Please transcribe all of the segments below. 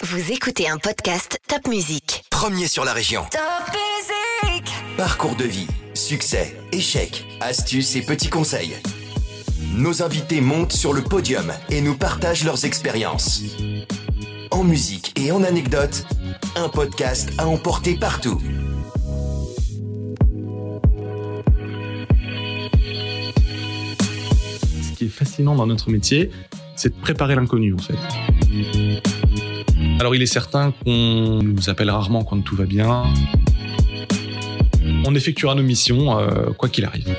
Vous écoutez un podcast Top Music. Premier sur la région. Top Music Parcours de vie, succès, échecs, astuces et petits conseils. Nos invités montent sur le podium et nous partagent leurs expériences. En musique et en anecdotes, un podcast à emporter partout. Ce qui est fascinant dans notre métier, c'est de préparer l'inconnu en fait. Alors il est certain qu'on nous appelle rarement quand tout va bien. On effectuera nos missions euh, quoi qu'il arrive.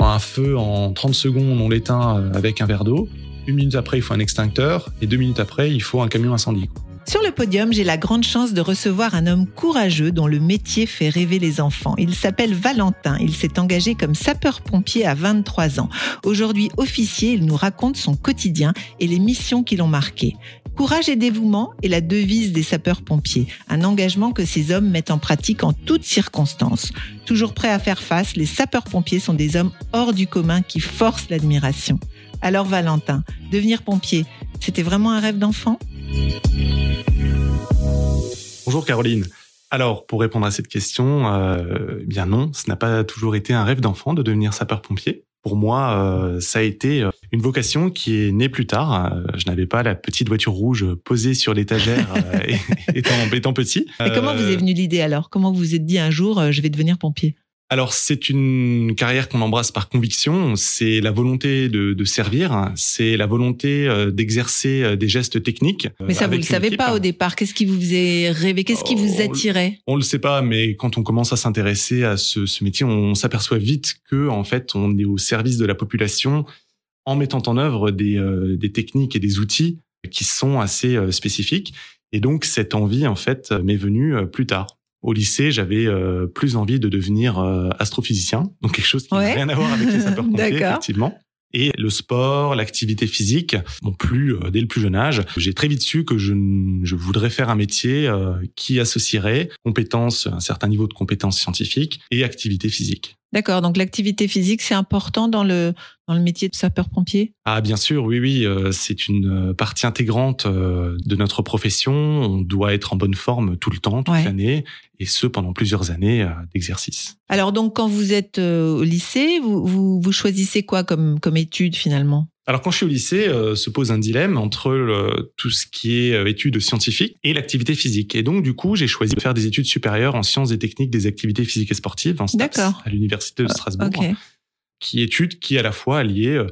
Un feu en 30 secondes, on l'éteint euh, avec un verre d'eau. Une minute après, il faut un extincteur. Et deux minutes après, il faut un camion incendie. Sur le podium, j'ai la grande chance de recevoir un homme courageux dont le métier fait rêver les enfants. Il s'appelle Valentin. Il s'est engagé comme sapeur-pompier à 23 ans. Aujourd'hui officier, il nous raconte son quotidien et les missions qui l'ont marqué. Courage et dévouement est la devise des sapeurs-pompiers, un engagement que ces hommes mettent en pratique en toutes circonstances. Toujours prêts à faire face, les sapeurs-pompiers sont des hommes hors du commun qui forcent l'admiration. Alors Valentin, devenir pompier, c'était vraiment un rêve d'enfant? Bonjour Caroline. Alors, pour répondre à cette question, euh, eh bien non, ce n'a pas toujours été un rêve d'enfant de devenir sapeur-pompier. Pour moi, euh, ça a été euh, une vocation qui est née plus tard. Je n'avais pas la petite voiture rouge posée sur l'étagère euh, étant, étant petit. Et comment vous est venue l'idée alors? Comment vous vous êtes dit un jour, je vais devenir pompier? Alors, c'est une carrière qu'on embrasse par conviction. C'est la volonté de, de servir. C'est la volonté euh, d'exercer euh, des gestes techniques. euh, Mais ça, vous avec le savez équipe. pas au départ. Qu'est-ce qui vous faisait rêver? Qu'est-ce qui vous Oh, attirait? On le sait pas, mais quand on commence à s'intéresser à ce, ce métier, on s'aperçoit vite que en fait, on est au service de la population en mettant en œuvre des, euh, des techniques et des outils qui sont assez euh, spécifiques. Et donc, cette envie, en fait, euh, m'est venue euh, plus tard. Au lycée, j'avais euh, plus envie de devenir euh, astrophysicien, donc quelque chose qui Ouais. n'a rien à voir avec les sapeurs-pompiers, effectivement. Et le sport, l'activité physique m'ont plu euh, dès le plus jeune âge. J'ai très vite su que je, je voudrais faire un métier euh, qui associerait compétences, un certain niveau de compétences scientifiques et activité physique. D'accord. Donc l'activité physique, c'est important dans le dans le métier de sapeur-pompier? Ah bien sûr, oui, oui, euh, c'est une euh, partie intégrante euh, de notre profession. On doit être en bonne forme tout le temps, toute Ouais. l'année, et ce pendant plusieurs années euh, d'exercice. Alors donc quand vous êtes au lycée, vous, vous vous choisissez quoi comme comme étude finalement? Alors quand je suis au lycée, euh, se pose un dilemme entre tout ce qui est euh, études scientifiques et l'activité physique. Et donc du coup, j'ai choisi de faire des études supérieures en sciences et techniques des activités physiques et sportives en STAPS à l'université de Strasbourg, Ok. qui étude qui à la fois allié euh,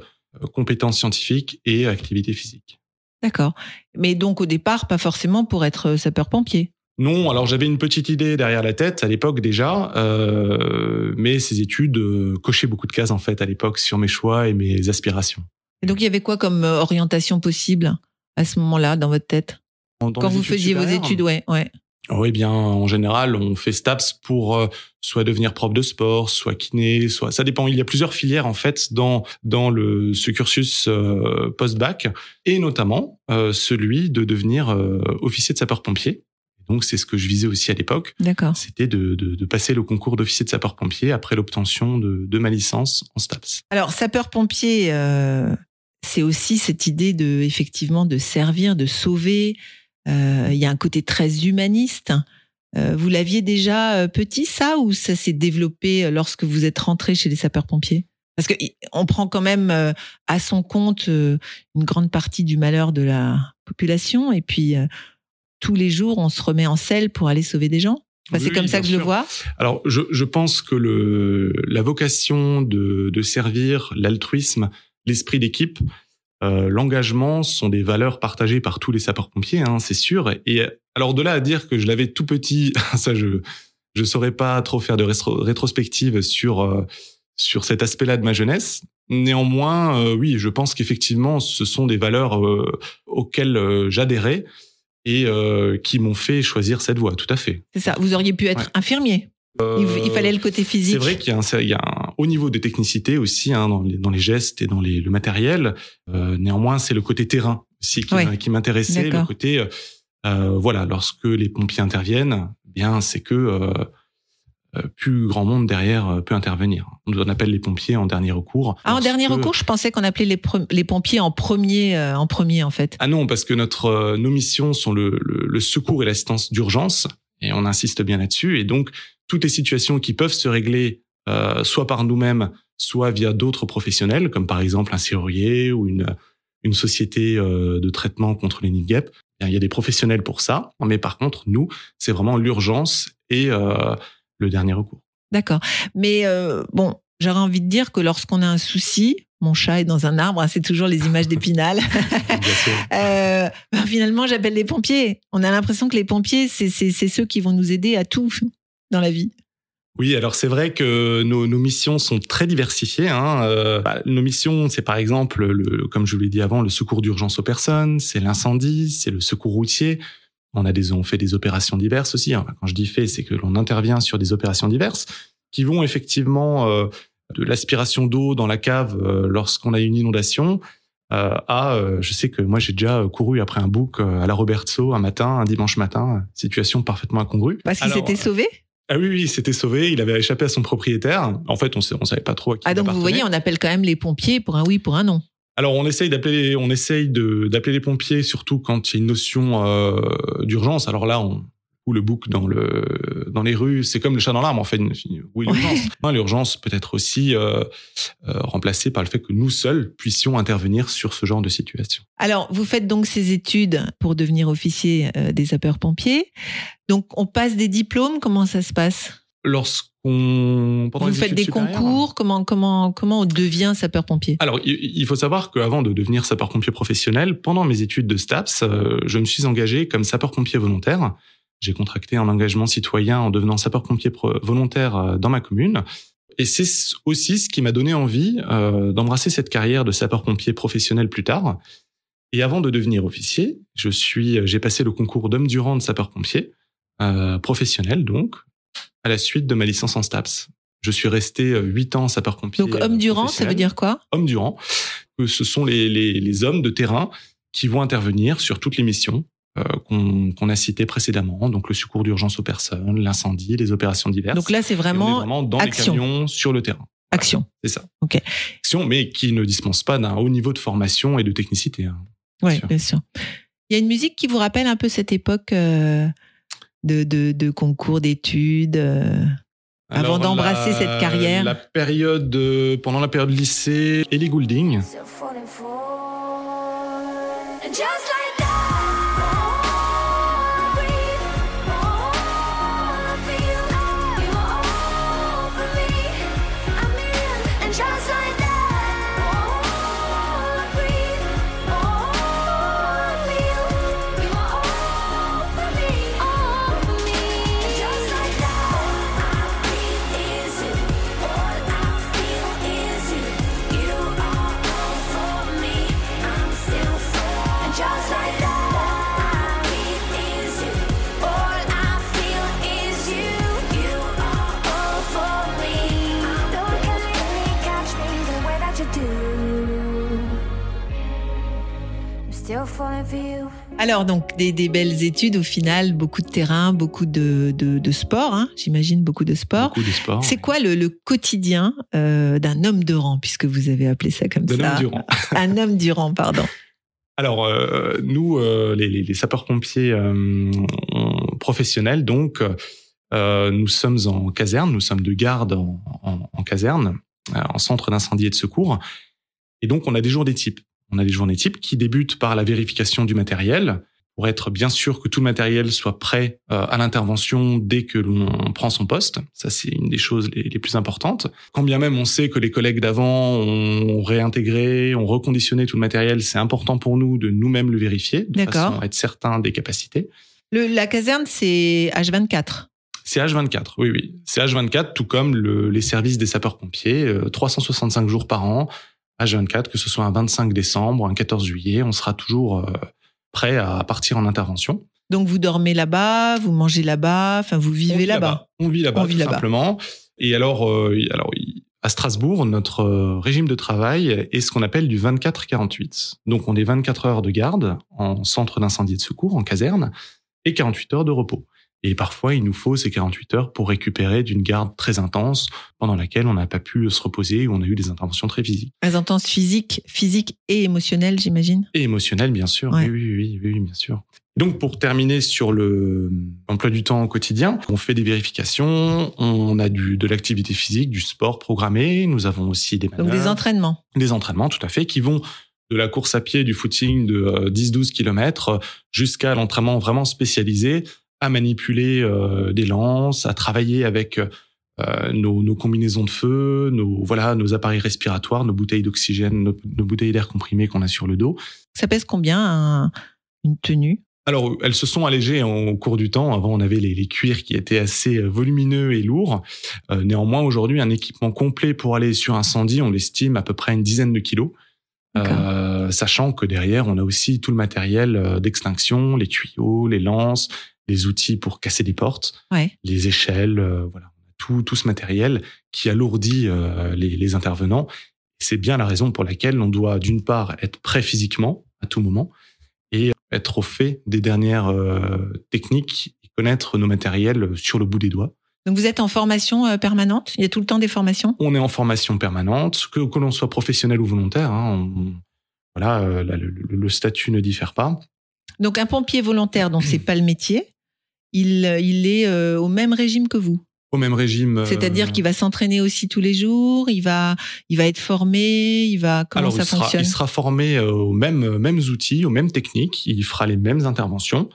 compétences scientifiques et activité physique. D'accord. Mais donc au départ, pas forcément pour être sapeur-pompier. Non, alors j'avais une petite idée derrière la tête à l'époque déjà, euh, mais ces études euh, cochaient beaucoup de cases en fait à l'époque sur mes choix et mes aspirations. Et donc il y avait quoi comme euh, orientation possible à ce moment-là dans votre tête Dans- quand vous faisiez vos études Ouais, ouais. Oui, bien, en général, on fait STAPS pour euh, soit devenir prof de sport, soit kiné, soit ça dépend. Il y a plusieurs filières en fait dans dans le ce cursus euh, post-bac et notamment euh, celui de devenir euh, officier de sapeur-pompier. Donc c'est ce que je visais aussi à l'époque, D'accord. c'était de, de, de passer le concours d'officier de sapeur-pompier après l'obtention de, de ma licence en STAPS. Alors sapeur-pompier, euh, c'est aussi cette idée de effectivement de servir, de sauver. Euh, Il y a un côté très humaniste. Euh, vous l'aviez déjà euh, petit ça ou ça s'est développé lorsque vous êtes rentré chez les sapeurs-pompiers? Parce que on prend quand même à son compte une grande partie du malheur de la population et puis tous les jours on se remet en selle pour aller sauver des gens? Enfin, Oui, c'est comme ça que je le vois. Alors, je, je pense que le, la vocation de, de servir, l'altruisme, l'esprit d'équipe, euh, l'engagement sont des valeurs partagées par tous les sapeurs-pompiers, hein, c'est sûr. Et alors, de là à dire que je l'avais tout petit, ça, je je saurais pas trop faire de rétro- rétrospective sur euh, sur cet aspect-là de ma jeunesse. Néanmoins, euh, oui, je pense qu'effectivement, ce sont des valeurs euh, auxquelles euh, j'adhérais et euh, qui m'ont fait choisir cette voie, tout à fait. C'est ça. Vous auriez pu être Ouais. infirmier. Il, il fallait le côté physique. C'est vrai qu'il y a un, il y a un haut niveau de technicité aussi hein, dans, les, dans les gestes et dans les, le matériel. Euh, néanmoins, c'est le côté terrain aussi qui, Ouais. m'a- qui m'intéressait. Le côté, euh, euh, voilà, lorsque les pompiers interviennent, eh bien, c'est que euh, euh, plus grand monde derrière euh, peut intervenir. On appelle les pompiers en dernier recours. Ah, en dernier recours, je pensais qu'on appelait les, les, pompiers en premier, euh, en premier en fait. Ah non, parce que notre nos missions sont le, le, le secours et l'assistance d'urgence, et on insiste bien là-dessus. Et donc toutes les situations qui peuvent se régler euh, soit par nous-mêmes, soit via d'autres professionnels, comme par exemple un serrurier ou une une société de traitement contre les nids de guêpes. Il y a des professionnels pour ça, mais par contre, nous, c'est vraiment l'urgence et euh, le dernier recours. D'accord. Mais euh, bon, j'aurais envie de dire que lorsqu'on a un souci, mon chat est dans un arbre, hein, c'est toujours les images d'épinal. euh, ben, finalement, j'appelle les pompiers. On a l'impression que les pompiers, c'est ceux qui vont nous aider à tout dans la vie. Oui, alors c'est vrai que nos, nos, missions sont très diversifiées. Hein. Euh, bah, nos missions, c'est par exemple, le, comme je vous l'ai dit avant, le secours d'urgence aux personnes, c'est l'incendie, c'est le secours routier. On a des, on fait des opérations diverses aussi. Hein. Quand je dis fait, c'est que l'on intervient sur des opérations diverses qui vont effectivement euh, de l'aspiration d'eau dans la cave euh, lorsqu'on a une inondation euh, à, euh, je sais que moi j'ai déjà couru après un bouc à la Robertso un matin, un dimanche matin, situation parfaitement incongrue. Parce qu'il s'était sauvé? Ah oui, oui, il s'était sauvé, il avait échappé à son propriétaire. En fait, on ne savait pas trop à qui Ah donc vous voyez, on appelle quand même les pompiers pour un oui, pour un non. Alors on essaye d'appeler, on essaye d'appeler les pompiers surtout quand il y a une notion euh, d'urgence. Alors là, on ou le bouc dans le dans les rues, c'est comme le chat dans l'arbre en fait. Oui, l'urgence? l'urgence peut être aussi euh, euh, remplacée par le fait que nous seuls puissions intervenir sur ce genre de situation. Alors vous faites donc ces études pour devenir officier euh, des sapeurs-pompiers. Donc on passe des diplômes. Comment ça se passe? Lorsqu'on vous faites des concours, comment comment comment on devient sapeur-pompier? Alors il faut savoir qu'avant de devenir sapeur-pompier professionnel, pendant mes études de STAPS, je me suis engagé comme sapeur-pompier volontaire. J'ai contracté un engagement citoyen en devenant sapeur-pompier volontaire euh, dans ma commune. Et c'est aussi ce qui m'a donné envie euh, d'embrasser cette carrière de sapeur-pompier professionnel plus tard. Et avant de devenir officier, je suis, j'ai passé le concours d'homme durant de sapeur-pompier euh, professionnel donc, à la suite de ma licence en STAPS. Je suis resté euh, huit ans sapeur-pompier. Donc homme durant, ça veut dire quoi? Homme durant, ce sont les, les, les, hommes de terrain qui vont intervenir sur toutes les missions euh, qu'on a citées précédemment, donc le secours d'urgence aux personnes, l'incendie, les opérations diverses. Donc là, c'est vraiment, vraiment dans action. les camions sur le terrain. Action. c'est ça. Ok. Action, mais qui ne dispense pas d'un haut niveau de formation et de technicité. Hein, oui, bien sûr. Il y a une musique qui vous rappelle un peu cette époque euh, de, de, de concours d'études euh, avant d'embrasser cette carrière? La période, euh, pendant la période lycée, Ellie Goulding. Alors donc des, des, belles études au final, beaucoup de terrain, beaucoup de, de, de sport, hein, j'imagine beaucoup de sport. Beaucoup de sport. C'est quoi le, le quotidien euh, d'un homme de rang, puisque vous avez appelé ça comme ça? D'un homme du rang. Un homme du rang, pardon. Alors euh, nous, euh, les, les, les sapeurs-pompiers professionnels, donc nous sommes en caserne, nous sommes de garde en, en, en caserne, en centre d'incendie et de secours, et donc on a des jours des types. On a des journées types qui débutent par la vérification du matériel pour être bien sûr que tout le matériel soit prêt euh, à l'intervention dès que l'on prend son poste. Ça, c'est une des choses les, les, plus importantes. Quand bien même on sait que les collègues d'avant ont réintégré, ont reconditionné tout le matériel, c'est important pour nous de nous-mêmes le vérifier, de façon à être certain des capacités. Le, la caserne, c'est H24 c'est H24, oui, oui. C'est H24, tout comme le, les services des sapeurs-pompiers, euh, 365 jours par an, H24, que ce soit un 25 décembre, un 14 juillet, on sera toujours euh, prêt à partir en intervention. Donc vous dormez là-bas, vous mangez là-bas, enfin vous vivez là-bas. on vit là-bas, tout là simplement. Et alors, euh, alors à Strasbourg, notre euh, régime de travail est ce qu'on appelle du 24-48. Donc on est 24 heures de garde en centre d'incendie et de secours, en caserne, et 48 heures de repos. Et parfois, il nous faut ces 48 heures pour récupérer d'une garde très intense pendant laquelle on n'a pas pu se reposer ou on a eu des interventions très physiques. Très intenses physiques, physiques et émotionnelles, j'imagine. Et émotionnelles, bien sûr. Ouais. Oui, oui, oui, bien sûr. Donc, pour terminer sur le emploi du temps au quotidien, on fait des vérifications, on a du, de l'activité physique, du sport programmé, nous avons aussi des Donc des entraînements. des entraînements, tout à fait, qui vont de la course à pied, du footing de euh, 10-12 km jusqu'à l'entraînement vraiment spécialisé à manipuler euh, des lances, à travailler avec euh, nos, nos combinaisons de feu, nos voilà, nos appareils respiratoires, nos bouteilles d'oxygène, nos, nos bouteilles d'air comprimé qu'on a sur le dos. Ça pèse combien un- une tenue? Alors, elles se sont allégées au cours du temps. Avant, on avait les, les cuirs qui étaient assez euh, volumineux et lourds. Euh, néanmoins, aujourd'hui, un équipement complet pour aller sur incendie, on l'estime à peu près une dizaine de kilos. Euh, sachant que derrière, on a aussi tout le matériel d'extinction, les tuyaux, les lances, les outils pour casser des portes, Ouais. les échelles, euh, voilà, tout, tout ce matériel qui alourdit euh, les, les intervenants. C'est bien la raison pour laquelle on doit d'une part être prêt physiquement à tout moment et être au fait des dernières euh, techniques et connaître nos matériels sur le bout des doigts. Donc vous êtes en formation permanente? Il y a tout le temps des formations? On est en formation permanente, que, que l'on soit professionnel ou volontaire. hein, on- voilà, là, le, le- le statut ne diffère pas. Donc un pompier volontaire dont c'est pas le métier, il, il est euh, au même régime que vous. Au même régime. euh, C'est-à-dire qu'il va s'entraîner aussi tous les jours, il va, il va être formé, il va comment Alors, ça il sera, fonctionne il sera formé euh, aux mêmes, mêmes outils, aux mêmes techniques, il fera les mêmes interventions.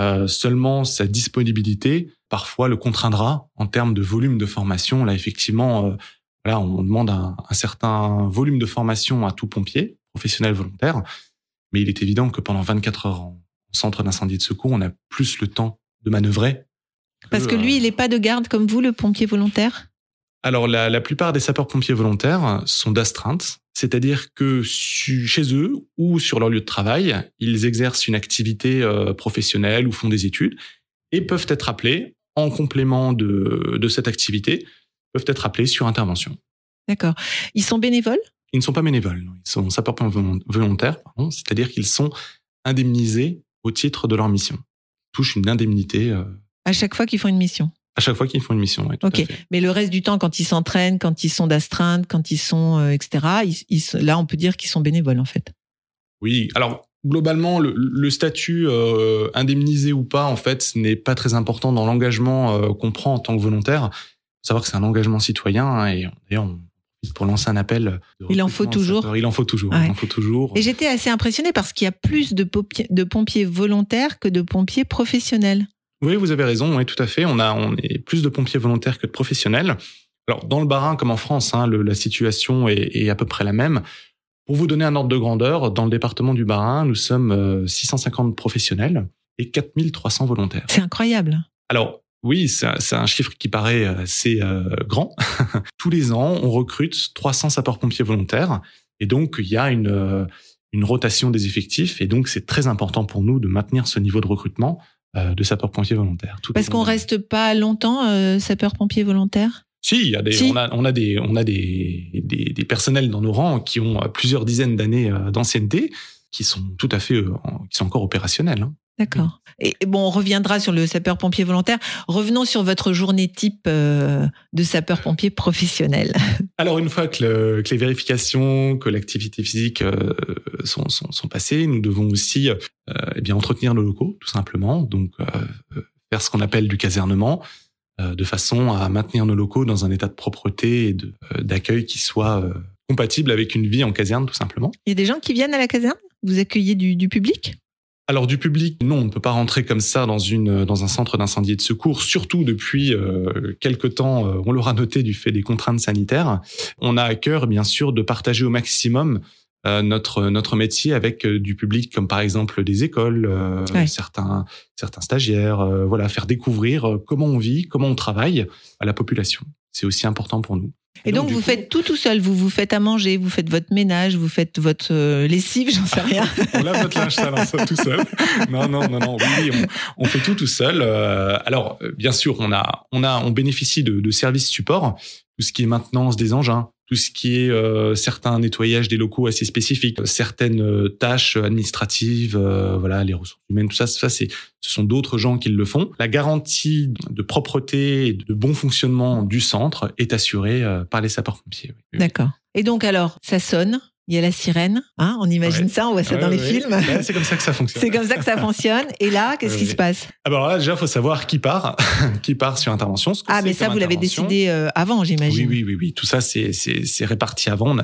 Euh, seulement, sa disponibilité, parfois, le contraindra en termes de volume de formation. Là, effectivement, euh, voilà, on demande un, un certain volume de formation à tout pompier, professionnel volontaire. Mais il est évident que pendant 24 heures en centre d'incendie et de secours, on a plus le temps de manœuvrer. Parce que euh, lui, il n'est pas de garde comme vous, le pompier volontaire? Alors, la, la plupart des sapeurs-pompiers volontaires sont d'astreinte, c'est-à-dire que su- chez eux ou sur leur lieu de travail, ils exercent une activité euh, professionnelle ou font des études et peuvent être appelés en complément de, de cette activité, peuvent être appelés sur intervention. D'accord. Ils sont bénévoles? Ils ne sont pas bénévoles, non. ils sont sapeurs-pompiers volon- volontaires, c'est-à-dire qu'ils sont indemnisés au titre de leur mission. Touchent une indemnité euh, à chaque fois qu'ils font une mission. à chaque fois qu'ils font une mission. ouais, Ok. Mais le reste du temps, quand ils s'entraînent, quand ils sont d'astreinte, quand ils sont, euh, etc., ils- ils- là, on peut dire qu'ils sont bénévoles, en fait. Oui, alors globalement, le, le statut euh, indemnisé ou pas, en fait, ce n'est pas très important dans l'engagement euh, qu'on prend en tant que volontaire. Faut savoir que c'est un engagement citoyen hein, et d'ailleurs, on pour lancer un appel. Il en faut toujours. Il en faut toujours. Ouais. Il en faut toujours. Et j'étais assez impressionnée parce qu'il y a plus de, pompiers- de pompiers volontaires que de pompiers professionnels. Oui, vous avez raison. Oui, tout à fait. On a, on est plus de pompiers volontaires que de professionnels. Alors, dans le Bas-Rhin, comme en France, hein, le- la situation est, est à peu près la même. Pour vous donner un ordre de grandeur, dans le département du Bas-Rhin, nous sommes euh, 650 professionnels et 4300 volontaires. C'est incroyable. Alors, oui, c'est un- chiffre qui paraît assez euh, grand. Tous les ans, on recrute 300 sapeurs-pompiers volontaires. Et donc, il y a une, euh, une rotation des effectifs. Et donc, c'est très important pour nous de maintenir ce niveau de recrutement euh, de sapeurs-pompiers volontaires. tout Parce qu'on reste pas longtemps euh, sapeur-pompier volontaire. Si, il y a des, Si. on a, on a des, on a des, des, des personnels dans nos rangs qui ont euh, plusieurs dizaines d'années euh, d'ancienneté, qui sont tout à fait, euh, qui sont encore opérationnels. hein. D'accord. Et et bon, on reviendra sur le sapeur-pompier volontaire. Revenons sur votre journée type euh, de sapeur-pompier professionnel. Alors une fois que, le- que les vérifications, que l'activité physique euh, sont, sont, sont passées, nous devons aussi euh, eh bien entretenir nos locaux, tout simplement. Donc faire ce qu'on appelle du casernement, euh, de façon à maintenir nos locaux dans un état de propreté et euh, d'accueil qui soit euh, compatible avec une vie en caserne, tout simplement. Il y a des gens qui viennent à la caserne? Vous accueillez du, du public? Alors du public, non, on ne peut pas rentrer comme ça dans une dans un centre d'incendie et de secours, surtout depuis euh, quelque temps, euh, on l'aura noté du fait des contraintes sanitaires. On a à cœur, bien sûr, de partager au maximum euh, notre notre métier avec du public, comme par exemple des écoles, euh, Ouais. certains certains stagiaires, voilà, faire découvrir comment on vit, comment on travaille à la population. C'est aussi important pour nous. Et donc, vous coup, faites tout tout seul. Vous vous faites à manger, vous faites votre ménage, vous faites votre euh, lessive, j'en sais rien. on lave notre linge sale tout seul. Non, non, non, non. Oui, on, on fait tout tout seul. Euh, alors, euh, bien sûr, on a, on a, on bénéficie de, de services support, tout ce qui est maintenance des engins, tout ce qui est euh, certains nettoyages des locaux assez spécifiques, certaines euh, tâches administratives, euh, voilà, les ressources humaines, tout ça, ça c'est, ce sont d'autres gens qui le font. La garantie de propreté et de bon fonctionnement du centre est assurée par les sapeurs-pompiers. D'accord. Et donc alors, ça sonne, il y a la sirène, hein, on imagine Ouais. ça, on voit ça Ouais, dans les films. c'est comme ça que ça fonctionne. C'est comme ça que ça fonctionne. Et là, qu'est-ce qui se passe? Ah bah alors là, déjà, faut savoir qui part, qui part sur intervention. Ah, mais ça, vous l'avez décidé euh, avant, Oui, j'imagine. oui, oui, oui. Tout ça, c'est, réparti avant.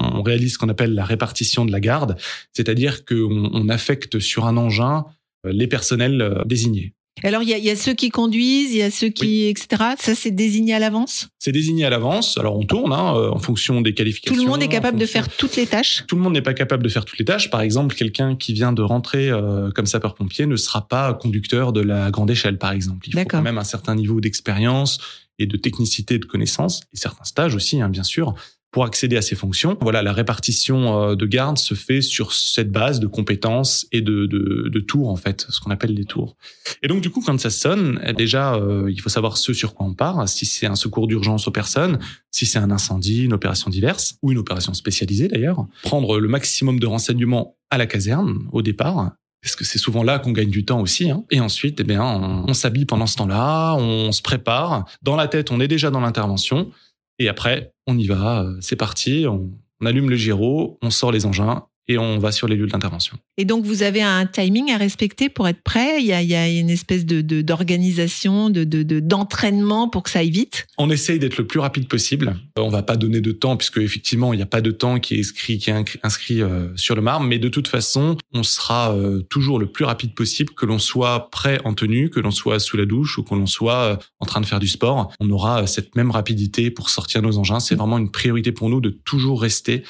On réalise ce qu'on appelle la répartition de la garde, c'est-à-dire qu'on on affecte sur un engin euh, les personnels euh, désignés. Alors, il y, y a ceux qui conduisent, il y a ceux qui, etc. Ça, c'est désigné à l'avance? C'est désigné à l'avance. Alors on tourne hein, euh, en fonction des Tout qualifications. le monde est capable de faire toutes les tâches? Tout le monde n'est pas capable de faire toutes les tâches. Par exemple, quelqu'un qui vient de rentrer euh, comme sapeur-pompier ne sera pas conducteur de la grande échelle, par exemple. Il faut quand même un certain niveau d'expérience et de technicité et de connaissances, et certains stages aussi, hein, bien sûr, pour accéder à ces fonctions. Voilà, la répartition euh, de garde se fait sur cette base de compétences et de, de, tours, en fait, ce qu'on appelle les tours. Et donc, du coup, quand ça sonne, eh, déjà, euh, il faut savoir ce sur quoi on part, si c'est un secours d'urgence aux personnes, si c'est un incendie, une opération diverse, ou une opération spécialisée d'ailleurs, prendre le maximum de renseignements à la caserne au départ, parce que c'est souvent là qu'on gagne du temps aussi. Hein. Et ensuite, eh bien, on s'habille pendant ce temps-là, on se prépare. Dans la tête, on est déjà dans l'intervention. Et après, on y va, euh, c'est parti, on, on allume le gyro, on sort les engins et on va sur les lieux d'intervention. Et donc, vous avez un timing à respecter pour être prêt? Il y a, il y a une espèce de de- d'organisation, de de- de- d'entraînement pour que ça aille vite? On essaye d'être le plus rapide possible. On va pas donner de temps puisque effectivement il n'y a pas de temps qui est inscrit, qui est incri- inscrit euh, sur le marbre, mais de toute façon on sera euh, toujours le plus rapide possible, que l'on soit prêt en tenue, que l'on soit sous la douche ou que l'on soit euh, en train de faire du sport. On aura cette même rapidité pour sortir nos engins. C'est vraiment une priorité pour nous de toujours rester.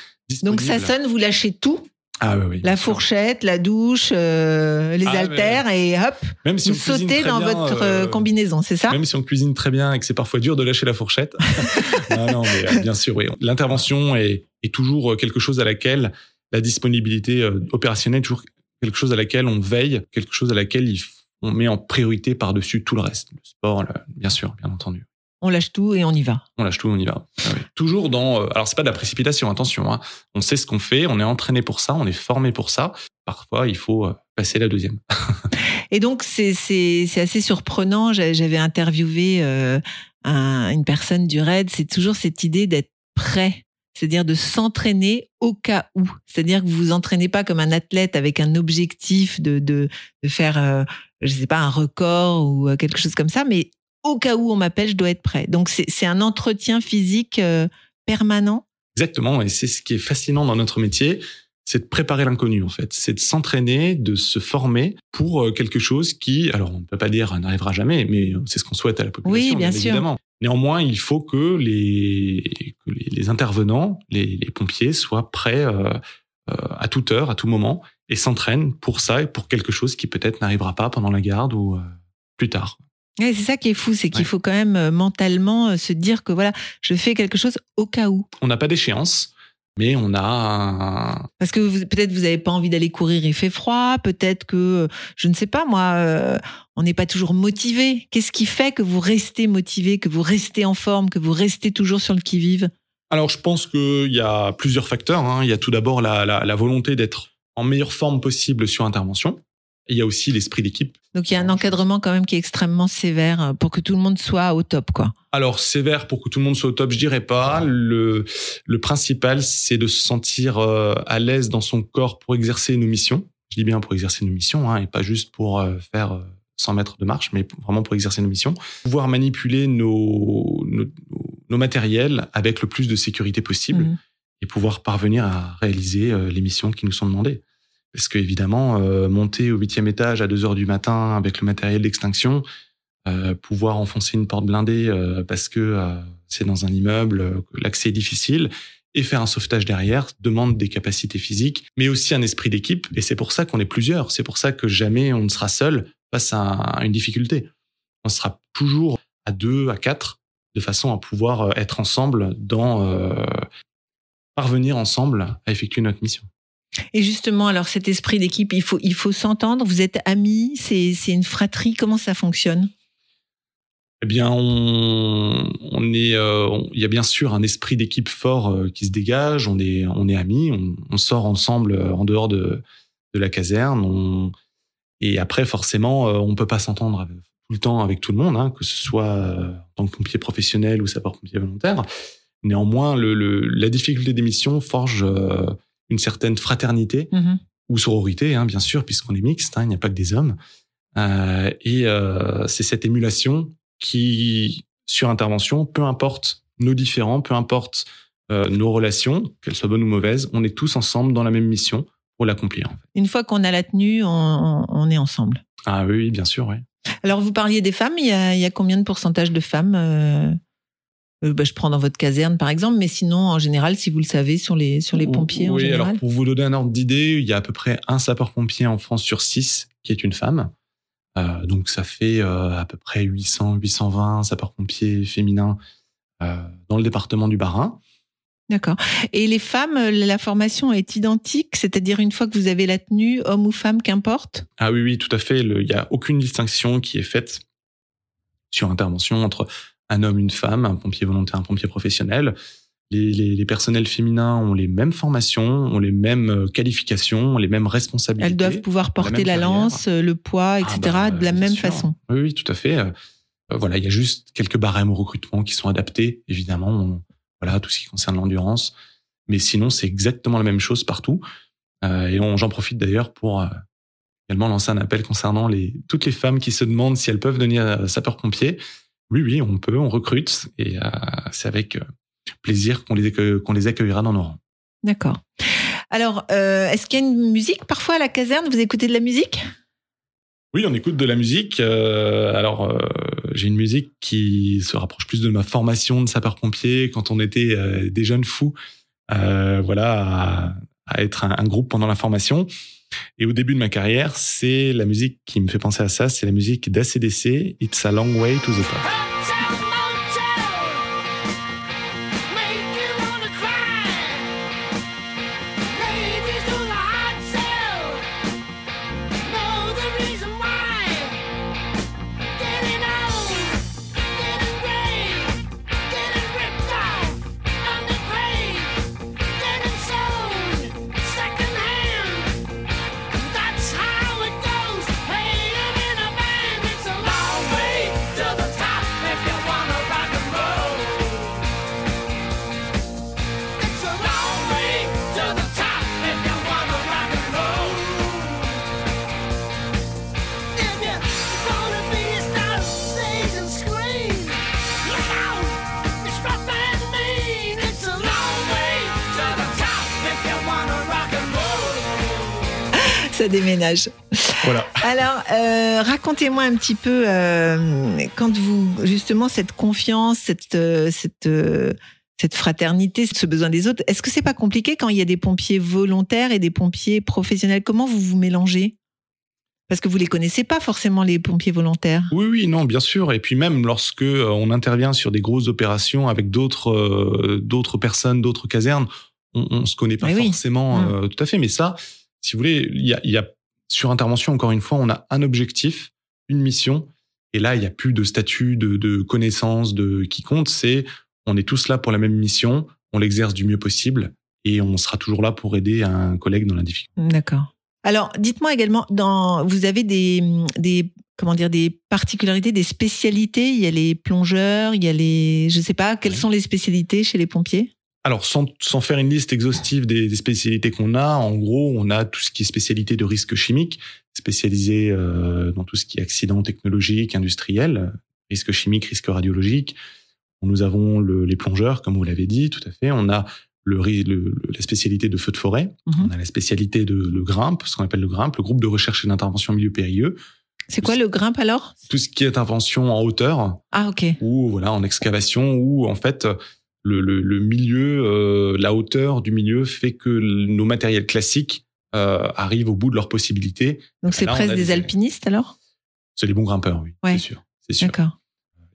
Donc, ça sonne, vous lâchez tout. Ah oui, oui. La fourchette, la douche, euh, les Ah, mais- haltères et hop, Même si vous sautez dans bien, votre euh, euh, combinaison, c'est ça? Même si on cuisine très bien et que c'est parfois dur de lâcher la fourchette. non, non, mais bien sûr, oui. L'intervention est, est toujours quelque chose à laquelle la disponibilité opérationnelle est toujours quelque chose à laquelle on veille, quelque chose à laquelle on met en priorité par-dessus tout le reste. Le sport, bien sûr, bien entendu. On lâche tout et on y va. On lâche tout, on y va. Ah oui. Toujours dans. euh, alors c'est pas de la précipitation, attention. Hein. On sait ce qu'on fait, on est entraîné pour ça, on est formé pour ça. Parfois, il faut euh, passer la deuxième. Et donc, c'est assez surprenant. J'a- J'avais interviewé euh, un- une personne du RAID. C'est toujours cette idée d'être prêt. C'est-à-dire de s'entraîner au cas où. C'est-à-dire que vous vous entraînez pas comme un athlète avec un objectif de, de, de faire, euh, je sais pas, un record ou euh, quelque chose comme ça, mais au cas où on m'appelle, je dois être prêt. Donc, c'est un entretien physique euh, permanent? Exactement, et c'est ce qui est fascinant dans notre métier, c'est de préparer l'inconnu en fait, c'est de s'entraîner, de se former pour euh, quelque chose qui, alors on ne peut pas dire n'arrivera jamais, mais c'est ce qu'on souhaite à la population, Oui, bien sûr. évidemment. Néanmoins, il faut que les, que les, les intervenants, les, les pompiers soient prêts euh, euh, à toute heure, à tout moment, et s'entraînent pour ça et pour quelque chose qui peut-être n'arrivera pas pendant la garde ou euh, plus tard. Ouais, c'est ça qui est fou, c'est qu'il Ouais. faut quand même euh, mentalement euh, se dire que voilà, je fais quelque chose au cas où. On n'a pas d'échéance, mais on a un, Parce que peut-être vous n'avez pas envie d'aller courir, il fait froid, peut-être que, euh, je ne sais pas moi, euh, on n'est pas toujours motivé. Qu'est-ce qui fait que vous restez motivé, que vous restez en forme, que vous restez toujours sur le qui-vive? Alors, je pense qu'il y a plusieurs facteurs. hein. Il y a tout d'abord la, la, la volonté d'être en meilleure forme possible sur intervention. Et il y a aussi l'esprit d'équipe. Donc il y a un encadrement quand même qui est extrêmement sévère euh, pour que tout le monde soit au top, quoi. Alors, sévère pour que tout le monde soit au top, je dirais pas. Le, le principal, c'est de se sentir euh, à l'aise dans son corps pour exercer nos missions. Je dis bien pour exercer nos missions, hein, et pas juste pour euh, faire euh, 100 mètres de marche, mais vraiment pour exercer nos missions. Pouvoir manipuler nos, nos, nos matériels avec le plus de sécurité possible. Mhm. et pouvoir parvenir à réaliser les missions qui nous sont demandées. Parce que évidemment, euh, monter au huitième étage à 2 heures du matin avec le matériel d'extinction, euh, pouvoir enfoncer une porte blindée euh, parce que c'est dans un immeuble, l'accès est difficile, et faire un sauvetage derrière demande des capacités physiques, mais aussi un esprit d'équipe. Et c'est pour ça qu'on est plusieurs. C'est pour ça que jamais on ne sera seul face à, à une difficulté. On sera toujours à deux, à quatre, de façon à pouvoir être ensemble dans parvenir ensemble à effectuer notre mission. Et justement, alors cet esprit d'équipe, il faut, il faut s'entendre. Vous êtes amis, c'est c'est une fratrie. Comment ça fonctionne? Eh bien, on, on est, euh, il y a bien sûr un esprit d'équipe fort euh, qui se dégage. On est, on est amis. On, sort ensemble euh, en dehors de, de la caserne. Et après, forcément, on peut pas s'entendre tout le temps avec tout le monde, hein, que ce soit en tant que pompier professionnel ou sapeur-pompier volontaire. Néanmoins, la difficulté des missions forge une certaine fraternité Mhm. ou sororité, hein, bien sûr, puisqu'on est mixte, hein, il n'y a pas que des hommes. Euh, et euh, c'est cette émulation qui, sur intervention, peu importe nos différends, peu importe euh, nos relations, qu'elles soient bonnes ou mauvaises, on est tous ensemble dans la même mission pour l'accomplir. en fait. Une fois qu'on a la tenue, on, est ensemble. Ah oui, oui, bien sûr, oui. Alors, vous parliez des femmes. Il y a, il y a combien de pourcentage de femmes euh, bah, Je prends dans votre caserne, par exemple, mais sinon, en général, si vous le savez, sur les, sur les pompiers en oui, général. alors pour vous donner un ordre d'idée, il y a à peu près un sapeur-pompier en France sur six qui est une femme. Euh, donc ça fait euh, à peu près 800, 820 sapeurs-pompiers féminins dans le département du Bas-Rhin. D'accord. Et les femmes, la formation est identique, c'est-à-dire une fois que vous avez la tenue, homme ou femme, qu'importe? Ah oui, oui, tout à fait. Il n'y a aucune distinction qui est faite sur intervention entre un homme, une femme, un pompier volontaire, un pompier professionnel. Les, les- les personnels féminins ont les mêmes formations, ont les mêmes euh, qualifications, ont les mêmes responsabilités. Elles doivent pouvoir porter la lance, euh, le poids, etc., Ah bah, de la même sûr. façon. Oui, oui, tout à fait. Euh, voilà, il y a juste quelques barèmes au recrutement qui sont adaptés, évidemment. on- voilà, tout ce qui concerne l'endurance. Mais sinon, c'est exactement la même chose partout. Euh, et j'en profite d'ailleurs pour euh, également lancer un appel concernant les, toutes les femmes qui se demandent si elles peuvent devenir sapeurs-pompiers. Oui, oui, on peut, on recrute. Et euh, c'est avec euh, plaisir qu'on les, qu'on les accueillera dans nos rangs. D'accord. Alors, euh, est-ce qu'il y a une musique parfois à la caserne? Vous écoutez de la musique? Oui, on écoute de la musique. Euh, alors, euh, j'ai une musique qui se rapproche plus de ma formation de sapeur-pompier quand on était des jeunes fous, voilà, à, à être un, un groupe pendant la formation. Et au début de ma carrière, c'est la musique qui me fait penser à ça, c'est la musique d'ACDC, It's a Long Way to the Top. Racontez-moi un petit peu euh, quand vous justement cette confiance, cette euh, cette euh, cette fraternité, ce besoin des autres. Est-ce que c'est pas compliqué quand il y a des pompiers volontaires et des pompiers professionnels? Comment vous vous mélangez? Parce que vous les connaissez pas forcément les pompiers volontaires. Oui, oui, non, bien sûr. Et puis même lorsque on intervient sur des grosses opérations avec d'autres d'autres personnes, d'autres casernes, on, on se connaît pas forcément Mm. euh, tout à fait. Mais ça, si vous voulez, il y a, il y a sur intervention encore une fois, on a un objectif, une mission. Et là, il y a plus de statut, de, de connaissance, de qui compte. C'est on est tous là pour la même mission, on l'exerce du mieux possible et on sera toujours là pour aider un collègue dans la difficulté. D'accord. Alors, dites-moi également, dans, vous avez des, des, comment dire, des particularités, des spécialités? Il y a les plongeurs, il y a les, je sais pas, quelles sont les spécialités chez les pompiers? Alors, sans, sans faire une liste exhaustive des, des spécialités qu'on a, en gros, on a tout ce qui est spécialité de risque chimique, spécialisé euh, dans tout ce qui est accident technologique, industriel, risque chimique, risque radiologique. Nous avons le- les plongeurs, comme vous l'avez dit, tout à fait. On a le, le- la spécialité de feu de forêt. Mhm. On a la spécialité de le grimpe, ce qu'on appelle le grimpe, le groupe de recherche et d'intervention en milieu périlleux. C'est quoi le grimpe alors? Tout ce qui est intervention en hauteur, Ah, ok. ou voilà en excavation où en fait le, le, le milieu, euh, la hauteur du milieu fait que nos matériels classiques euh, arrivent au bout de leurs possibilités. Donc c'est presque des des- alpinistes alors? C'est les bons grimpeurs, oui, Ouais. c'est sûr, c'est sûr. D'accord.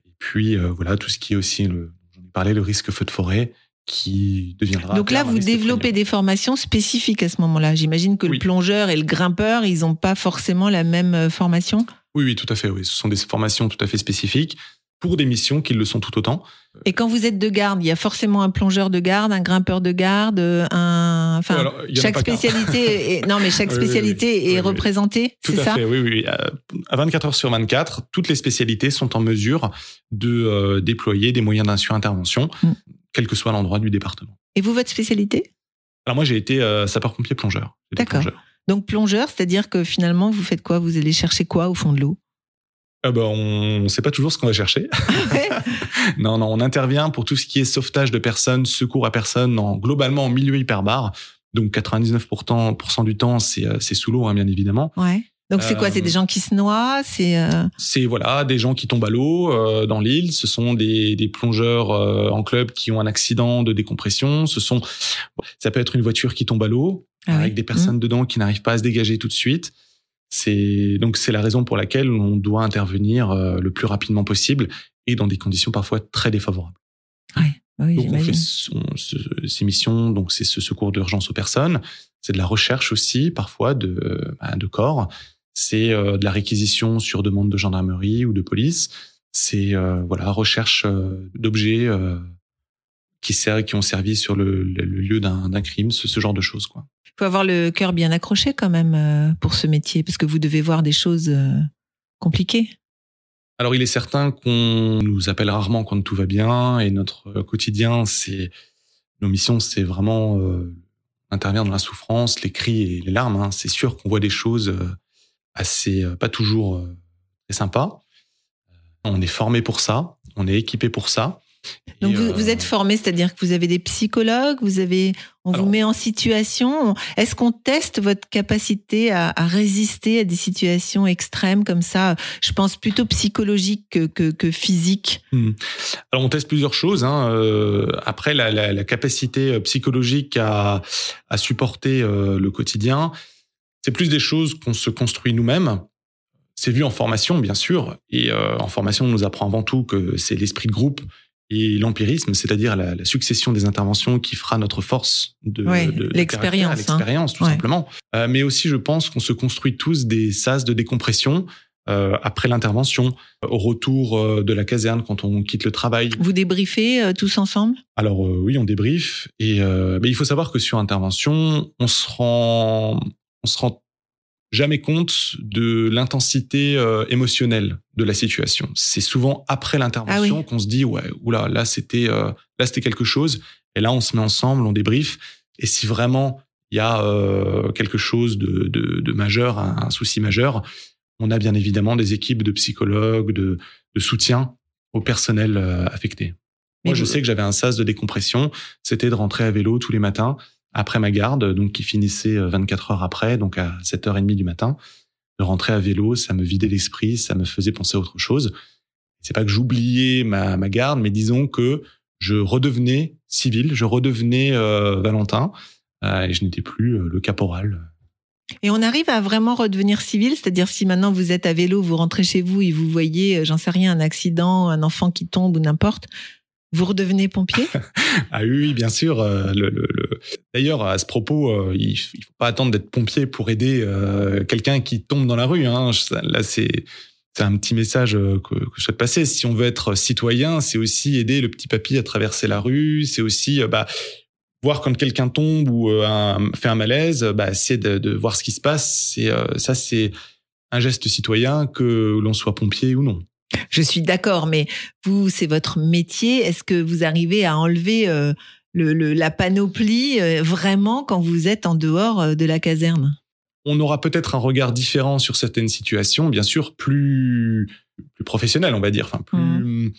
Et puis euh, voilà tout ce qui est aussi, le, j'en ai parlé, le risque feu de forêt qui deviendra. Donc là, vous développez des formations spécifiques à ce moment-là. J'imagine que le plongeur et le grimpeur, ils n'ont pas forcément la même euh, formation? Oui, oui, tout à fait. Oui, ce sont des formations tout à fait spécifiques pour des missions qui le sont tout autant. Et quand vous êtes de garde, il y a forcément un plongeur de garde, un grimpeur de garde, un. Enfin, Alors, chaque spécialité. Est... Non, mais chaque Oui, oui, oui. spécialité Oui, est représentée, Tout c'est à ça fait, oui, oui. oui. Euh, À 24 heures sur 24, toutes les spécialités sont en mesure de euh, déployer des moyens d'intervention, Mm. quel que soit l'endroit du département. Et vous, votre spécialité? Alors moi, j'ai été euh, sapeur-pompier plongeur. D'accord. Donc plongeur, c'est-à-dire que finalement, vous faites quoi? Vous allez chercher quoi au fond de l'eau? Ah bah, on ne sait pas toujours ce qu'on va chercher. Ouais. non, non, on intervient pour tout ce qui est sauvetage de personnes, secours à personnes, en, globalement en milieu hyperbare. Donc 99% pour cent du temps, c'est euh, c'est sous l'eau, hein, bien évidemment. Ouais. Donc c'est quoi? Euh, C'est des gens qui se noient C'est euh, C'est voilà des gens qui tombent à l'eau euh, dans l'île. Ce sont des, des plongeurs euh, en club qui ont un accident de décompression. Ce sont ça peut être une voiture qui tombe à l'eau ah avec oui. des personnes dedans qui n'arrivent pas à se dégager tout de suite. C'est donc c'est la raison pour laquelle on doit intervenir euh, le plus rapidement possible et dans des conditions parfois très défavorables. Mmh. Oui, Donc on fait son- ce- ces missions, donc c'est ce secours d'urgence aux personnes, c'est de la recherche aussi parfois de, bah, de corps, c'est euh, de la réquisition sur demande de gendarmerie ou de police, c'est euh, voilà recherche euh, d'objets euh, qui servent, qui ont servi sur le, le- le lieu d'un crime, ce, ce genre de choses quoi. Il faut avoir le cœur bien accroché quand même euh, pour ce métier, parce que vous devez voir des choses euh, compliquées. Alors il est certain qu'on nous appelle rarement quand tout va bien et notre euh, quotidien, c'est nos missions, c'est vraiment euh, intervenir dans la souffrance, les cris et les larmes. hein. C'est sûr qu'on voit des choses assez pas toujours très sympas. On est formé pour ça, on est équipé pour ça. Donc vous, euh, vous êtes formé, c'est-à-dire que vous avez des psychologues, vous avez, on Alors- vous met en situation. Est-ce qu'on teste votre capacité à, à résister à des situations extrêmes comme ça? Je pense plutôt psychologique que, que, que physique. Hmm. Alors on teste plusieurs choses. Hein. Euh, après la, la, la capacité euh, psychologique à, à supporter euh, le quotidien, c'est plus des choses qu'on se construit nous-mêmes. C'est vu en formation bien sûr, et en formation on nous apprend avant tout que c'est l'esprit de groupe et l'empirisme, c'est-à-dire la, la succession des interventions qui fera notre force de, Ouais, de- de l'expérience, hein. l'expérience tout Ouais. simplement. Euh, mais aussi je pense qu'on se construit tous des sas de décompression euh, après l'intervention, au retour euh, de la caserne quand on quitte le travail. Vous débriefez euh, tous ensemble? Alors euh, oui, on débrief et mais il faut savoir que sur intervention, on se rend on se rend jamais compte de l'intensité euh, émotionnelle de la situation. C'est souvent après l'intervention Ah oui. qu'on se dit ouais, oula, là c'était euh, là c'était quelque chose et là on se met ensemble, on débrief et si vraiment il y a euh, quelque chose de, de, de majeur, un, un souci majeur, on a bien évidemment des équipes de psychologues, de, de soutien au personnel euh, affecté. Mais Moi, je sais que j'avais un sas de décompression, c'était de rentrer à vélo tous les matins après ma garde, donc qui finissait euh, 24 heures après, donc à 7h30 du matin. De rentrer à vélo, ça me vidait l'esprit, ça me faisait penser à autre chose. C'est pas que j'oubliais ma, garde, mais disons que je redevenais civil, je redevenais euh, Valentin, euh, et je n'étais plus euh, le caporal. Et on arrive à vraiment redevenir civil, c'est-à-dire si maintenant vous êtes à vélo, vous rentrez chez vous et vous voyez, euh, j'en sais rien, un accident, un enfant qui tombe ou n'importe, vous redevenez pompier? Ah oui, bien sûr. euh, le, le- le- D'ailleurs, à ce propos, euh, il, il faut pas attendre d'être pompier pour aider euh, quelqu'un qui tombe dans la rue. Hein. Là, c'est c'est un petit message que, je souhaite passer. Si on veut être citoyen, c'est aussi aider le petit papy à traverser la rue. C'est aussi bah, voir quand quelqu'un tombe ou fait un malaise, euh, bah, c'est de, voir ce qui se passe. C'est ça, c'est un geste citoyen que l'on soit pompier ou non. Je suis d'accord, mais vous, c'est votre métier. Est-ce que vous arrivez à enlever euh, le, le- la panoplie euh, vraiment quand vous êtes en dehors euh, de la caserne? On aura peut-être un regard différent sur certaines situations, bien sûr, plus, plus professionnel, on va dire, enfin plus,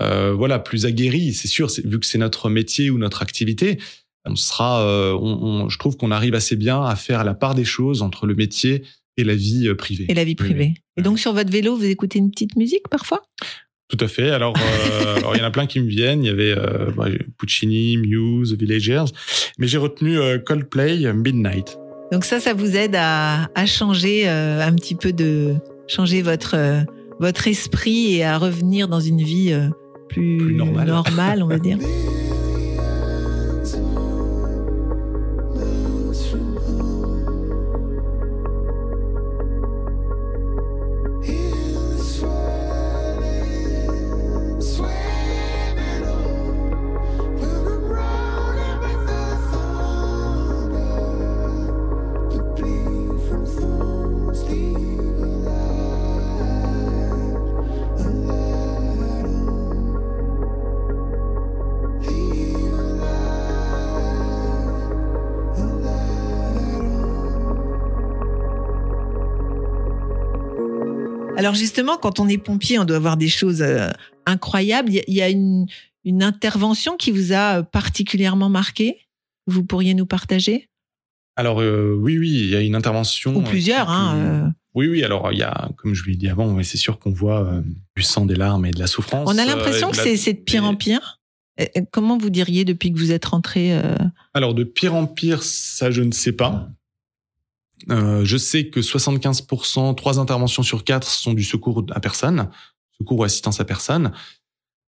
euh, voilà, plus aguerri. C'est sûr, vu que c'est notre métier ou notre activité, on sera, on, on- je trouve qu'on arrive assez bien à faire la part des choses entre le métier et la vie euh, privée. et la vie privée oui. Et donc sur votre vélo, vous écoutez une petite musique parfois? Tout à fait. Alors, euh, alors il y en a plein qui me viennent. Il y avait euh, bah, Puccini, Muse, Villagers, mais j'ai retenu euh, Coldplay, Midnight. Donc ça, ça vous aide à, à changer euh, un petit peu de changer votre euh, votre esprit et à revenir dans une vie euh, plus, Plus normale. normale, on va dire. justement, quand on est pompier, on doit avoir des choses euh, incroyables. Il y a- une, une intervention qui vous a euh, particulièrement marqué? Vous pourriez nous partager? Alors euh, oui, oui, il y a une intervention. Ou plusieurs, euh, hein. Oui, oui. Alors il y a, comme je l'ai dit avant, c'est sûr qu'on voit du sang, des larmes et de la souffrance. On a l'impression que la- c'est de pire en pire. Comment vous diriez depuis que vous êtes rentré Alors de pire en pire, ça je ne sais pas. Euh, je sais que 75%, trois interventions sur quatre sont du secours à personne, secours ou assistance à personne.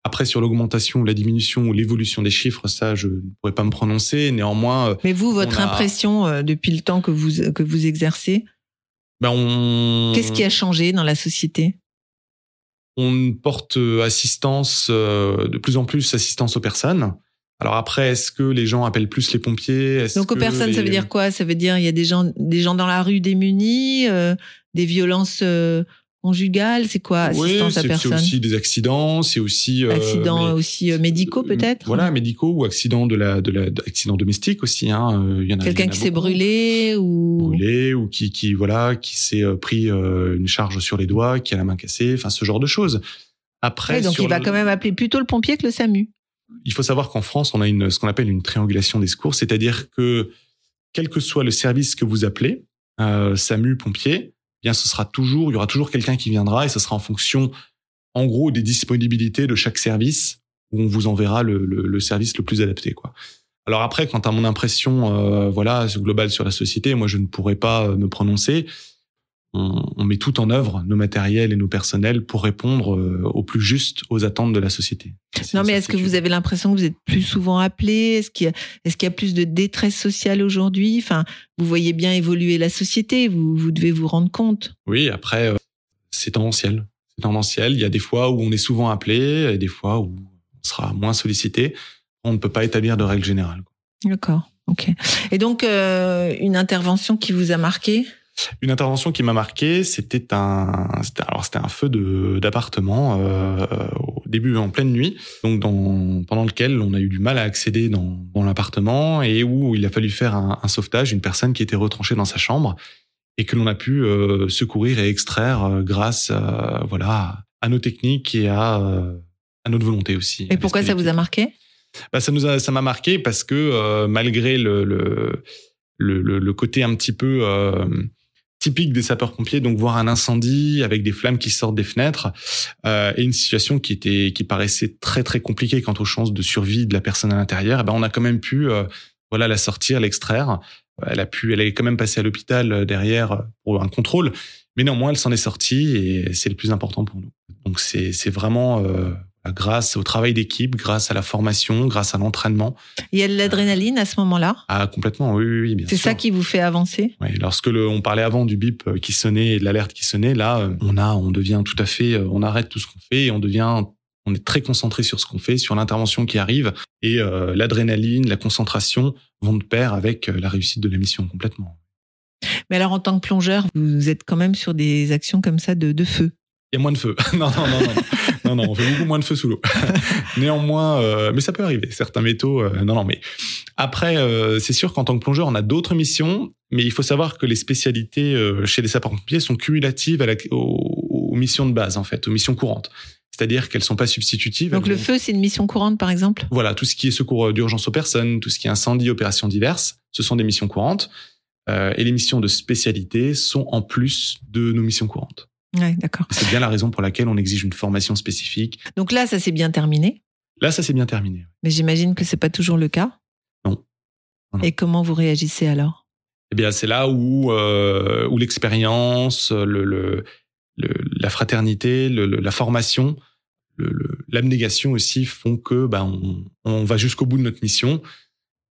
Après, sur l'augmentation, la diminution ou l'évolution des chiffres, ça, je ne pourrais pas me prononcer. Néanmoins, euh, Mais vous, votre a- impression euh, depuis le temps que vous, que vous exercez, ben on, qu'est-ce qui a changé dans la société? On porte assistance, euh, de plus en plus assistance aux personnes. Alors après, est-ce que les gens appellent plus les pompiers? Donc aux personnes, ça veut dire quoi? Ça veut dire il y a des gens, des gens dans la rue démunis, euh, des violences euh, conjugales, c'est quoi? Oui, assistance à c'est- aussi des accidents, c'est aussi euh, Accidents mais- aussi médicaux peut-être? Voilà, médicaux ou accidents de la, de la, accidents domestiques aussi. Hein. il y en a- Quelqu'un qui s'est brûlé ou brûlé ou qui, qui voilà, qui s'est pris une charge sur les doigts, qui a la main cassée, enfin ce genre de choses. Après, Ouais, donc sur il va le- quand même appeler plutôt le pompier que le SAMU. Il faut savoir qu'en France, on a une, ce qu'on appelle une triangulation des secours, c'est-à-dire que quel que soit le service que vous appelez, euh, SAMU, pompier, eh bien ce sera toujours, il y aura toujours quelqu'un qui viendra et ce sera en fonction, en gros, des disponibilités de chaque service où on vous enverra le, le, service le plus adapté, quoi. Alors après, quant à mon impression, euh, voilà, globale sur la société, moi je ne pourrais pas euh, me prononcer. On, on met tout en œuvre, nos matériels et nos personnels, pour répondre euh, au plus juste aux attentes de la société. Non, mais est-ce que vous avez l'impression que vous êtes plus souvent appelé Est-ce qu'il y, a- y plus de détresse sociale aujourd'hui? Enfin, vous voyez bien évoluer la société, vous, vous devez vous rendre compte. Oui, après, euh, c'est tendanciel. C'est tendanciel. Il y a des fois où on est souvent appelé et des fois où on sera moins sollicité. On ne peut pas établir de règle générale. D'accord, ok. Et donc, euh, une intervention qui vous a marqué? Une intervention qui m'a marqué, c'était un, alors c'était un feu de, d'appartement euh, au début en pleine nuit, donc dans, pendant lequel on a eu du mal à accéder dans, dans l'appartement et où il a fallu faire un, un sauvetage, une personne qui était retranchée dans sa chambre et que l'on a pu euh, secourir et extraire euh, grâce, euh, voilà, à nos techniques et à, euh, à notre volonté aussi. Et pourquoi ça vous a marqué? Bah, ça nous a, ça m'a marqué parce que euh, malgré le, le, le, le- le côté un petit peu euh, typique des sapeurs-pompiers, donc voir un incendie avec des flammes qui sortent des fenêtres euh, et une situation qui était, qui paraissait très très compliquée quant aux chances de survie de la personne à l'intérieur, eh ben on a quand même pu, euh, voilà, la sortir, l'extraire. Elle a pu, elle est quand même passée à l'hôpital euh, derrière pour un contrôle, mais néanmoins elle s'en est sortie et c'est le plus important pour nous. Donc c'est, c'est vraiment euh, grâce au travail d'équipe, grâce à la formation, grâce à l'entraînement. Il y a de l'adrénaline à ce moment-là? Ah, complètement, oui, oui, oui bien C'est sûr. ça qui vous fait avancer? Oui, lorsque le, on parlait avant du bip euh, qui sonnait et de l'alerte qui sonnait, là, euh, on a, on devient tout à fait, euh, on arrête tout ce qu'on fait et on devient, on est très concentré sur ce qu'on fait, sur l'intervention qui arrive et euh, l'adrénaline, la concentration vont de pair avec euh, la réussite de la mission complètement. Mais alors, en tant que plongeur, vous êtes quand même sur des actions comme ça de, de feu? Il y a moins de feu. non, non, non, non, non, non, on fait beaucoup moins de feu sous l'eau. Néanmoins, euh, mais ça peut arriver. Certains métaux, euh, non, non, mais après, euh, c'est sûr qu'en tant que plongeur, on a d'autres missions, mais il faut savoir que les spécialités chez les sapeurs-pompiers sont cumulatives à la, aux, aux missions de base, en fait, aux missions courantes. C'est-à-dire qu'elles sont pas substitutives. Donc le vont- feu, c'est une mission courante, par exemple? Voilà, tout ce qui est secours d'urgence aux personnes, tout ce qui est incendie, opérations diverses, ce sont des missions courantes. Et les missions de spécialité sont en plus de nos missions courantes. Ouais, d'accord. C'est bien la raison pour laquelle on exige une formation spécifique. Donc là, ça s'est bien terminé? Là, ça s'est bien terminé. Mais j'imagine que c'est pas toujours le cas? Non. Et comment vous réagissez alors? Eh bien, c'est là où, euh, où l'expérience, le, le, le- la fraternité, le, la formation, l'abnégation aussi font que ben, on, on va jusqu'au bout de notre mission.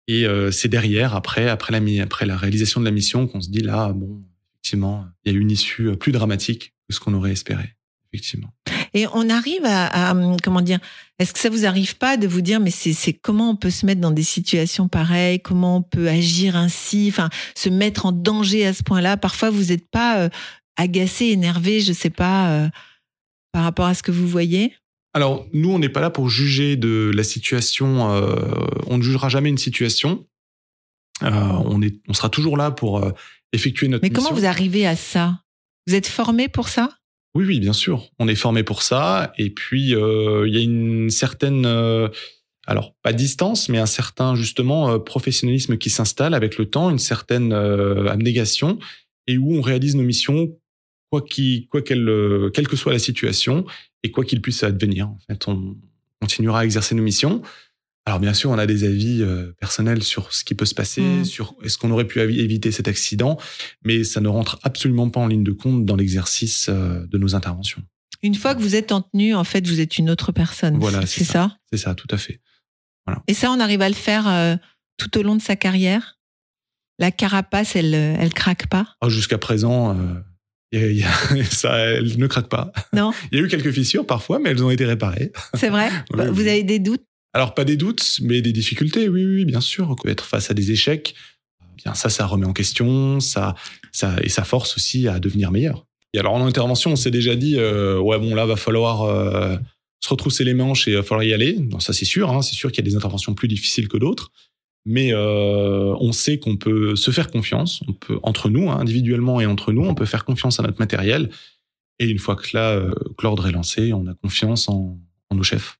Et euh, c'est derrière, après, après la, après la réalisation de la mission, qu'on se dit là, bon, effectivement, il y a une issue plus dramatique que ce qu'on aurait espéré. Effectivement. Et on arrive à, à, comment dire Est-ce que ça vous arrive pas de vous dire mais c'est comment on peut se mettre dans des situations pareilles Comment on peut agir ainsi Enfin, se mettre en danger à ce point-là? Parfois, vous n'êtes pas euh, agacé, énervé, je sais pas, euh, par rapport à ce que vous voyez? Alors, nous, on n'est pas là pour juger de la situation. euh, on ne jugera jamais une situation. On, est, on sera toujours là pour effectuer notre Mais comment mission. vous arrivez à ça? Vous êtes formé pour ça? Oui, oui, bien sûr. On est formé pour ça. Et puis, euh, il y a une certaine, euh, alors pas distance, mais un certain justement euh, professionnalisme qui s'installe avec le temps, une certaine abnégation, et où on réalise nos missions quoi qu'elle, quelle que soit la situation et quoi qu'il puisse advenir. En fait, on continuera à exercer nos missions. Alors bien sûr, on a des avis euh, personnels sur ce qui peut se passer, Mm. sur est-ce qu'on aurait pu éviter cet accident, mais ça ne rentre absolument pas en ligne de compte dans l'exercice euh, de nos interventions. Une fois que vous êtes en tenue, en fait, vous êtes une autre personne. Voilà, c'est ça. C'est ça, tout à fait. Et ça, on arrive à le faire euh, tout au long de sa carrière? La carapace, elle, elle craque pas? Ah, Jusqu'à présent, y a- ça, elle ne craque pas. Non, Il y a eu quelques fissures parfois, mais elles ont été réparées. c'est vrai? Oui, oui. Vous avez des doutes? Alors pas des doutes, mais des difficultés, oui, oui, bien sûr. Être face à des échecs, bien ça, ça remet en question, ça, ça et ça force aussi à devenir meilleur. Et alors en intervention, on s'est déjà dit, euh, ouais bon là va falloir euh, se retrousser les manches et il va falloir y aller. Non, ça c'est sûr, hein, c'est sûr qu'il y a des interventions plus difficiles que d'autres, mais euh, on sait qu'on peut se faire confiance, on peut entre nous, hein, individuellement et entre nous, on peut faire confiance à notre matériel. Et une fois que là, euh, l'ordre est lancé, on a confiance en nos chefs.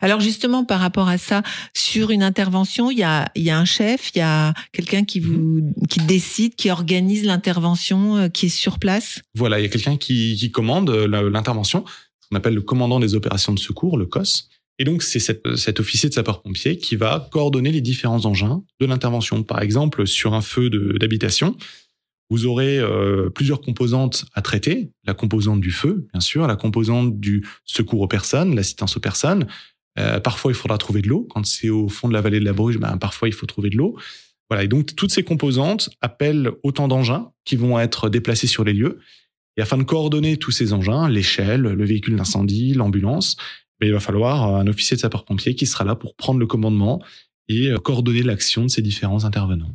Alors justement, par rapport à ça, sur une intervention, il y a, il y a un chef, il y a quelqu'un qui vous qui décide, qui organise l'intervention, euh, qui est sur place? Voilà, il y a quelqu'un qui, qui commande euh, l'intervention, qu'on appelle le commandant des opérations de secours, le COS. Et donc, c'est cet, cet officier de sapeur-pompier qui va coordonner les différents engins de l'intervention. Par exemple, sur un feu d'habitation, vous aurez euh, plusieurs composantes à traiter. La composante du feu, bien sûr, la composante du secours aux personnes, l'assistance aux personnes. Euh, parfois, il faudra trouver de l'eau. Quand c'est au fond de la vallée de la Bruge, ben, parfois, il faut trouver de l'eau. Voilà, et donc toutes ces composantes appellent autant d'engins qui vont être déplacés sur les lieux. Et afin de coordonner tous ces engins, l'échelle, le véhicule d'incendie, l'ambulance, ben, il va falloir un officier de sapeur-pompier qui sera là pour prendre le commandement et euh, coordonner l'action de ces différents intervenants.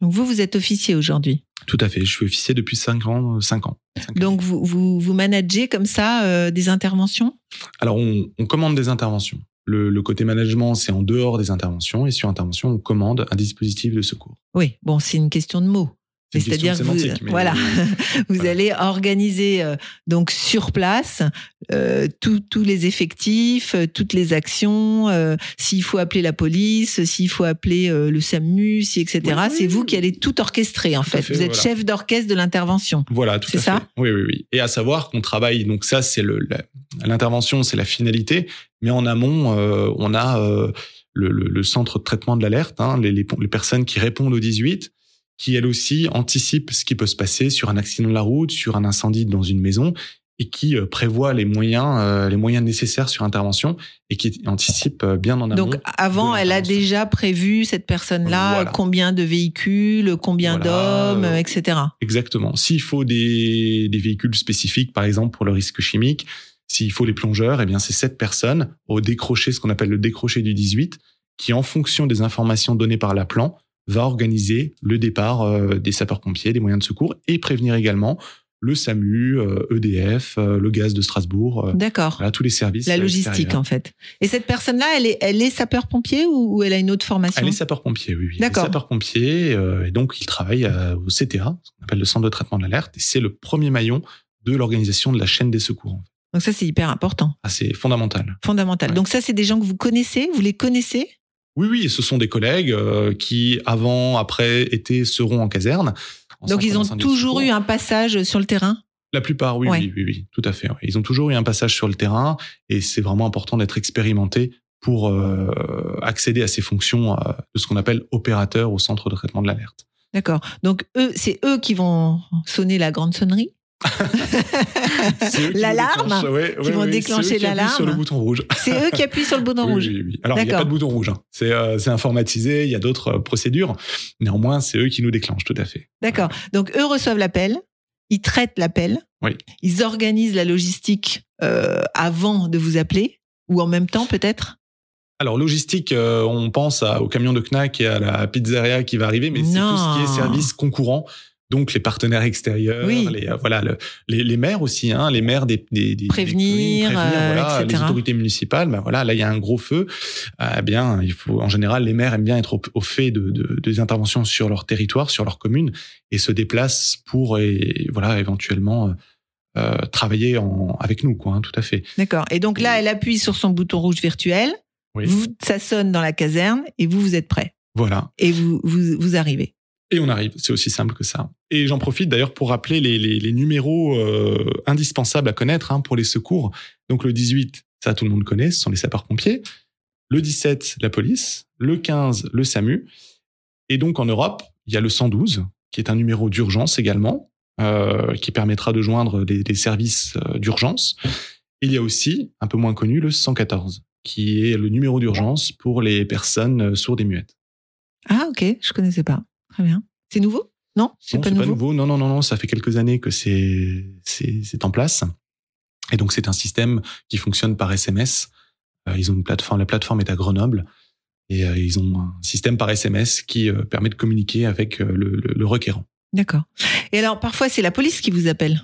Donc vous, vous êtes officier aujourd'hui? Tout à fait. Je suis officier depuis 5 ans. 5 ans. Cinq années. Donc vous, vous, vous managez comme ça euh, des interventions? Alors, on, on commande des interventions. Le, le côté management, c'est en dehors des interventions. Et sur intervention, on commande un dispositif de secours. Oui, bon, c'est une question de mots. C'est-à-dire que vous, mais- voilà, vous Voilà. allez organiser euh, donc sur place euh, tous- les effectifs, euh, toutes les actions. euh, s'il faut appeler la police, s'il faut appeler euh, le SAMU, si etc. Oui, oui, c'est vous qui allez tout orchestrer en fait. fait, Vous êtes voilà. chef d'orchestre de l'intervention. Voilà, tout C'est à ça fait. Oui, oui, oui. Et à savoir qu'on travaille, donc ça, c'est le, l'intervention, c'est la finalité, mais en amont, euh, on a euh, le, le- le centre de traitement de l'alerte, hein, les, les, les personnes qui répondent au 18, qui elles aussi anticipent ce qui peut se passer sur un accident de la route, sur un incendie dans une maison, et qui euh, prévoient les moyens, euh, les moyens nécessaires sur intervention, et qui anticipent euh, bien en amont. Donc avant, elle a déjà prévu cette personne-là, Voilà. combien de véhicules, combien Voilà. d'hommes, etc. Exactement. S'il faut des, des véhicules spécifiques, par exemple pour le risque chimique, s'il faut les plongeurs, eh bien c'est cette personne au décroché, ce qu'on appelle le décroché du 18, qui en fonction des informations données par la plan va organiser le départ euh, des sapeurs-pompiers, des moyens de secours et prévenir également le SAMU, euh, EDF, euh, le gaz de Strasbourg, D'accord. voilà tous les services. La logistique extérieurs. en fait. Et cette personne-là, elle est, elle est sapeur-pompier ou, elle a une autre formation? Elle est sapeur-pompier, oui. oui. D'accord. Sapeur-pompier, euh, et donc il travaille euh, au CTA, ce qu'on appelle le centre de traitement de l'alerte, et c'est le premier maillon de l'organisation de la chaîne des secours. Donc ça, c'est hyper important, Ah, c'est fondamental. fondamental. Ouais. Donc ça, c'est des gens que vous connaissez, vous les connaissez? Oui, oui, ce sont des collègues euh, qui, avant, après, étaient, seront en caserne. en Donc ils ont toujours eu un passage sur le terrain? La plupart, oui, Ouais. oui, oui, oui, tout à fait. ouais. Ils ont toujours eu un passage sur le terrain, et c'est vraiment important d'être expérimenté pour euh, accéder à ces fonctions euh, de ce qu'on appelle opérateur au centre de traitement de l'alerte. D'accord. Donc eux, c'est eux qui vont sonner la grande sonnerie? L'alarme ouais, Qui ouais, vont ouais, déclencher l'alarme sur le bouton rouge. C'est eux qui appuient sur le bouton Oui, rouge. oui, oui. Alors, il n'y a pas de bouton rouge. hein. C'est euh, c'est informatisé, il y a d'autres euh, procédures. Néanmoins, c'est eux qui nous déclenchent, tout à fait. D'accord. Donc eux reçoivent l'appel, ils traitent l'appel, Oui. ils organisent la logistique euh, avant de vous appeler ou en même temps peut-être? Alors, logistique, euh, on pense à- au camion de Knack et à la pizzeria qui va arriver, mais c'est tout ce qui est service concurrent. Donc, les partenaires extérieurs, Oui. les, euh, voilà, le- les, les maires aussi, hein, les maires des, des, des- Prévenir, des communes, euh, voilà, etc. les autorités municipales. Ben voilà, là, il y a un gros feu. Eh bien, il faut, en général, les maires aiment bien être au, au fait de, de- des interventions sur leur territoire, sur leur commune, et se déplacent pour, et, voilà, éventuellement, euh, euh, travailler en, avec nous, quoi, hein, tout à fait. D'accord. Et donc là, elle appuie sur son bouton rouge virtuel. Oui. Vous, ça sonne dans la caserne et vous, vous êtes prêt. Voilà. Et vous, vous, vous arrivez. Et on arrive, c'est aussi simple que ça. Et j'en profite d'ailleurs pour rappeler les, numéros euh, indispensables à connaître hein, pour les secours. Donc le 18, ça tout le monde connaît, ce sont les sapeurs-pompiers. Le 17, la police. Le 15, le SAMU. Et donc en Europe, il y a le 112, qui est un numéro d'urgence également, euh, qui permettra de joindre les, services euh, d'urgence. Il y a aussi, un peu moins connu, le 114, qui est le numéro d'urgence pour les personnes sourdes et muettes. Ah, ok, je connaissais pas. Très bien. C'est nouveau? Non, c'est Non, pas, nouveau. Non, non, non, non. Ça fait quelques années que c'est en place. Et donc c'est un système qui fonctionne par SMS. Euh, ils ont une plateforme. La plateforme est à Grenoble et euh, ils ont un système par SMS qui euh, permet de communiquer avec le, le, le requérant. D'accord. Et alors, parfois, c'est la police qui vous appelle?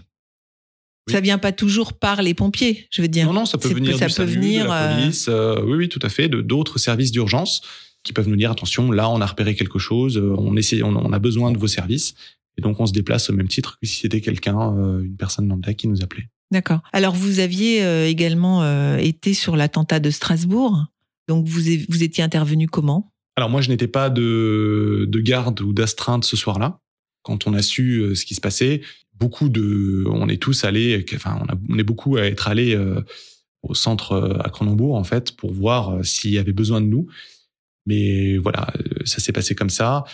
Oui. Ça vient pas toujours par les pompiers, je veux dire. Non, non, ça peut venir ça du peut SAMU, venir, de la police. euh, oui, oui, tout à fait, de d'autres services d'urgence qui peuvent nous dire attention, là, on a repéré quelque chose, euh, on essaie, on, on a besoin de vos services. Et donc, on se déplace au même titre que si c'était quelqu'un, euh, une personne lambda qui nous appelait. D'accord. Alors, vous aviez euh, également été sur l'attentat de Strasbourg. Donc, vous, vous étiez intervenu comment? Alors moi, je n'étais pas de, de garde ou d'astreinte ce soir-là. Quand on a su ce qui se passait, beaucoup de, on est tous allés, enfin, on, a- on est beaucoup à être allés au centre à Cronenbourg en fait pour voir s'il y avait besoin de nous. Mais voilà, euh, ça s'est passé comme ça.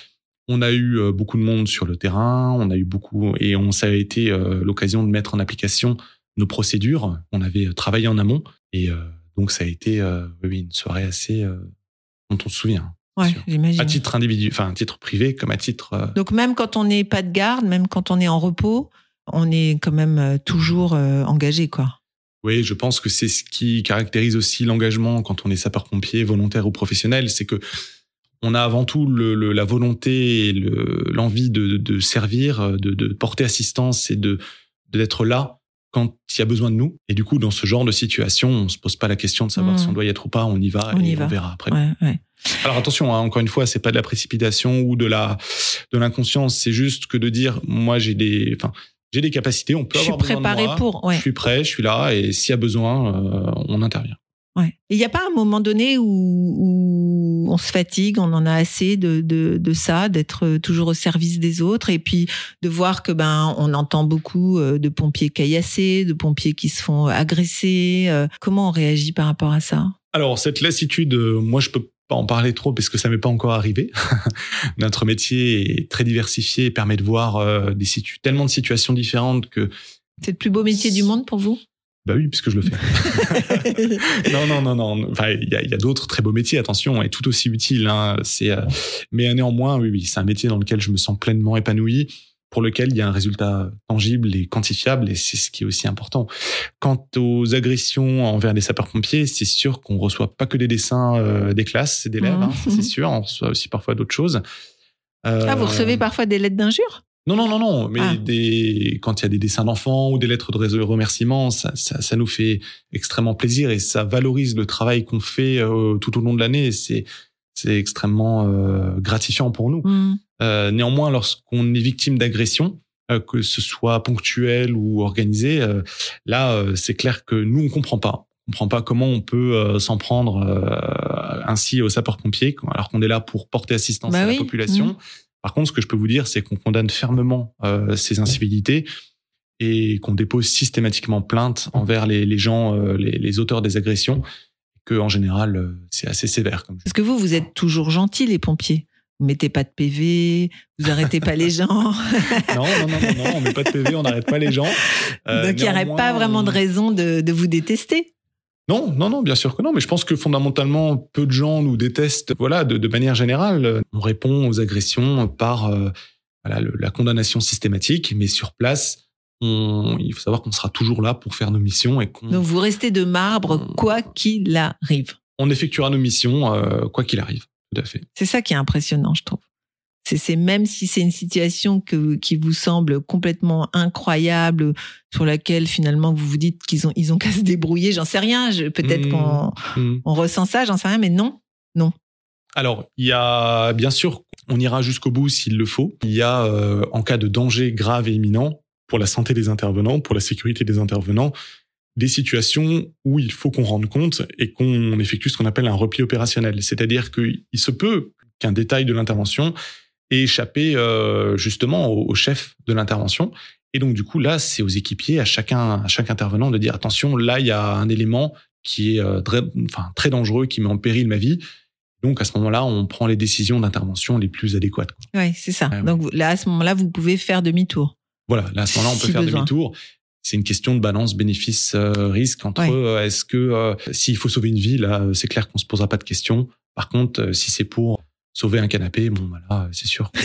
On a eu euh, beaucoup de monde sur le terrain, on a eu beaucoup et on ça a été euh, l'occasion de mettre en application nos procédures. On avait travaillé en amont et donc ça a été oui, une soirée assez dont on se souvient Ouais, j'imagine. à titre individu, enfin à titre privé comme à titre. Donc, même quand on n'est pas de garde, même quand on est en repos, on est quand même toujours engagé, quoi. Oui, je pense que c'est ce qui caractérise aussi l'engagement quand on est sapeur-pompier, volontaire ou professionnel, c'est que on a avant tout le, le- la volonté et le- l'envie de, de servir, de, de porter assistance et de d'être là quand il y a besoin de nous. Et du coup, dans ce genre de situation, on se pose pas la question de savoir si on doit y être ou pas, on y va On et y va. on verra après. Ouais, ouais. Alors attention, hein, encore une fois, c'est pas de la précipitation ou de la de l'inconscience, c'est juste que de dire moi j'ai des enfin j'ai des capacités, on peut Je suis avoir besoin de préparé moi, pour, ouais. Je suis prêt, je suis là et s'il y a besoin, euh, on intervient. Ouais. Il n'y a pas un moment donné où, où on se fatigue, on en a assez de, de, de ça, d'être toujours au service des autres, et puis de voir que ben on entend beaucoup euh, de pompiers caillassés, de pompiers qui se font agresser. euh, Comment on réagit par rapport à ça? Alors cette lassitude, moi je peux pas en parler trop parce que ça m'est pas encore arrivé. Notre métier est très diversifié et permet de voir euh, des situ tellement de situations différentes que C'est le plus beau métier du monde pour vous? Bah oui, puisque je le fais. non, non, non, non. Enfin, il y a, il y a d'autres très beaux métiers, attention, et tout aussi utiles. Hein. C'est, euh, mais néanmoins, oui, oui, c'est un métier dans lequel je me sens pleinement épanoui, pour lequel il y a un résultat tangible et quantifiable, et c'est ce qui est aussi important. Quant aux agressions envers les sapeurs-pompiers, c'est sûr qu'on reçoit pas que des dessins euh, des classes, d'élèves, Mhm. hein, c'est sûr. On reçoit aussi parfois d'autres choses. Ah, vous Euh, recevez parfois des lettres d'injures non, non, non, non. Mais Ah. des, quand il y a des dessins d'enfants ou des lettres de rés- remerciement, ça, ça, ça nous fait extrêmement plaisir et ça valorise le travail qu'on fait euh, tout au long de l'année. et C'est, c'est extrêmement euh, gratifiant pour nous. Hmm. Euh, néanmoins, lorsqu'on est victime d'agression, euh, que ce soit ponctuel ou organisé, euh, là, c'est clair que nous, on comprend pas. On comprend pas comment on peut s'en prendre ainsi aux sapeurs-pompiers, alors qu'on est là pour porter assistance Bah à oui. la population. Mhm. Par contre, ce que je peux vous dire, c'est qu'on condamne fermement ces incivilités et qu'on dépose systématiquement plainte envers les, les gens, les, les auteurs des agressions, que en général, euh, c'est assez sévère. Comme Parce que vous, vous êtes toujours gentils, les pompiers. Vous mettez pas de PV, vous arrêtez pas les gens. non, non, non, non, non, on met pas de PV, on n'arrête pas les gens. Euh, Donc il n'y aurait pas vraiment de on- raison de, de vous détester. Non, non, non, bien sûr que non. Mais je pense que fondamentalement, peu de gens nous détestent. Voilà, de, de manière générale, on répond aux agressions par euh, voilà, le- la condamnation systématique, mais sur place, on, il faut savoir qu'on sera toujours là pour faire nos missions et qu'on Donc vous restez de marbre, quoi qu'il arrive. on effectuera nos missions euh, quoi qu'il arrive. Tout à fait. C'est ça qui est impressionnant, je trouve. C'est, même si c'est une situation que, qui vous semble complètement incroyable, sur laquelle finalement vous vous dites qu'ils ont, ils ont qu'à se débrouiller, j'en sais rien. Peut-être Hmm. qu'on Mm. on ressent ça, j'en sais rien, mais non. Alors, il y a bien sûr, on ira jusqu'au bout s'il le faut. Il y a, euh, en cas de danger grave et imminent, pour la santé des intervenants, pour la sécurité des intervenants, des situations où il faut qu'on rende compte et qu'on effectue ce qu'on appelle un repli opérationnel. C'est-à-dire qu'il se peut qu'un détail de l'intervention ait échappé euh, justement au, au chef de l'intervention. Et donc du coup là, c'est aux équipiers, à chacun, à chaque intervenant de dire attention, là il y a un élément qui est euh, très, enfin, très dangereux, qui met en péril ma vie. Donc à ce moment-là, on prend les décisions d'intervention les plus adéquates. Ouais, c'est ça. Ouais, ouais. Donc là, à ce moment-là, vous pouvez faire demi-tour. Voilà, là à ce moment-là, on peut Si faire demi-tour. C'est une question de balance bénéfice-risque entre Ouais. euh, est-ce que euh, s'il faut sauver une vie, là, euh, c'est clair qu'on se posera pas de questions. Par contre, euh, si c'est pour sauver un canapé, bon, voilà, c'est sûr.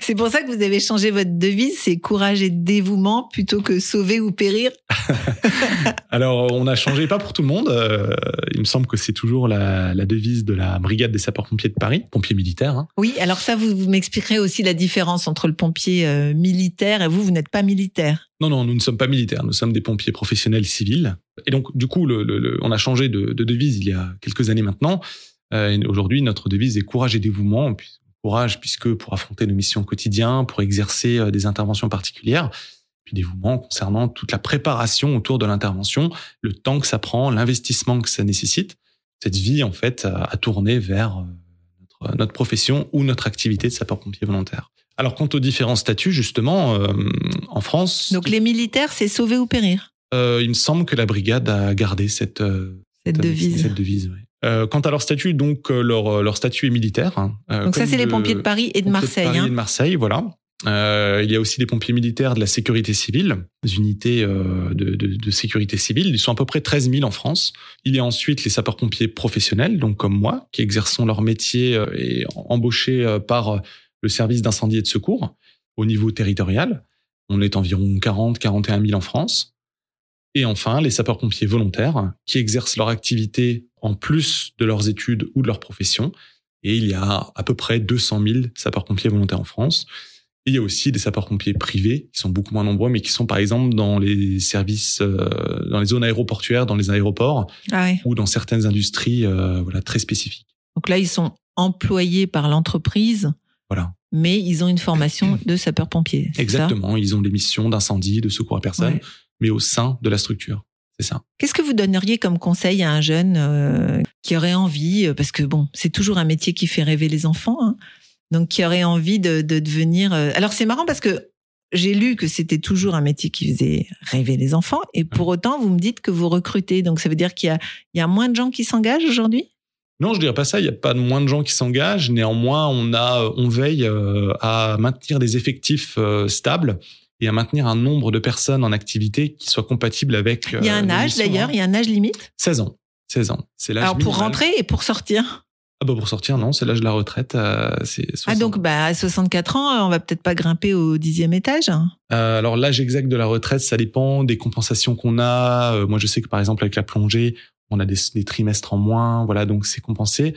C'est pour ça que vous avez changé votre devise, c'est courage et dévouement plutôt que sauver ou périr. Alors, on a changé pas pour tout le monde. euh, il me semble que c'est toujours la, la devise de la brigade des sapeurs-pompiers de Paris, pompiers militaires. hein. Oui, alors ça, vous, vous m'expliquerez aussi la différence entre le pompier euh, militaire et vous, vous n'êtes pas militaire. Non, non, nous ne sommes pas militaires, nous sommes des pompiers professionnels civils. Et donc, du coup, le, le- le- on a changé de, de devise il y a quelques années maintenant. Euh, Aujourd'hui, notre devise est courage et dévouement. Courage, puisque pour affronter nos missions au quotidien, pour exercer euh, des interventions particulières. Puis dévouement concernant toute la préparation autour de l'intervention, le temps que ça prend, l'investissement que ça nécessite. Cette vie, en fait, à, à tourner vers euh, notre, notre profession ou notre activité de sapeur-pompier volontaire. Alors, quant aux différents statuts, justement, euh, en France, Donc les militaires, c'est sauver ou périr, euh, il me semble que la brigade a gardé cette, euh, cette devise. Cette devise ouais. Euh, quant à leur statut, donc euh, leur, leur statut est militaire. hein. Euh, Donc ça, c'est les de- pompiers de Paris et de Marseille. Paris hein. et de Marseille, voilà. Euh, il y a aussi des pompiers militaires de la sécurité civile, des unités euh, de, de, de sécurité civile. Ils sont à peu près 13 000 en France. Il y a ensuite les sapeurs-pompiers professionnels, donc comme moi, qui exerçons leur métier euh, et embauchés euh, par euh, le service d'incendie et de secours au niveau territorial. On est environ 40, 41 000 en France. Et enfin, les sapeurs-pompiers volontaires qui exercent leur activité en plus de leurs études ou de leur profession. Et il y a à peu près 200 000 sapeurs-pompiers volontaires en France. Et il y a aussi des sapeurs-pompiers privés qui sont beaucoup moins nombreux, mais qui sont par exemple dans les services, euh, dans les zones aéroportuaires, dans les aéroports Ah ouais. ou dans certaines industries, euh, voilà, très spécifiques. Donc là, ils sont employés par l'entreprise, Voilà, mais ils ont une formation de ça? Exactement. Ils ont des missions d'incendie, de secours à personne, Ouais. mais au sein de la structure. C'est ça. Qu'est-ce que vous donneriez comme conseil à un jeune euh, qui aurait envie, euh, parce que bon, c'est toujours un métier qui fait rêver les enfants, hein, donc qui aurait envie de, de devenir. euh, Alors c'est marrant parce que j'ai lu que c'était toujours un métier qui faisait rêver les enfants, et pour autant vous me dites que vous recrutez, donc ça veut dire qu'il y a, il y a moins de gens qui s'engagent aujourd'hui? Non, je dirais pas ça. Il n'y a pas de moins de gens qui s'engagent. Néanmoins, on a, on veille à maintenir des effectifs stables et à maintenir un nombre de personnes en activité qui soit compatible avec. Il y a euh, un nos âge d'ailleurs, il y a un âge limite? 16 ans. 16 ans. C'est l'âge Alors pour rentrer et pour sortir? Ah bah pour sortir, non, c'est l'âge de la retraite. euh, c'est Ah 60. donc bah à 64 ans, on va peut-être pas grimper au dixième étage? Euh, alors l'âge exact de la retraite, ça dépend des compensations qu'on a. Euh, moi, je sais que par exemple avec la plongée, on a des, des trimestres en moins, voilà, donc c'est compensé.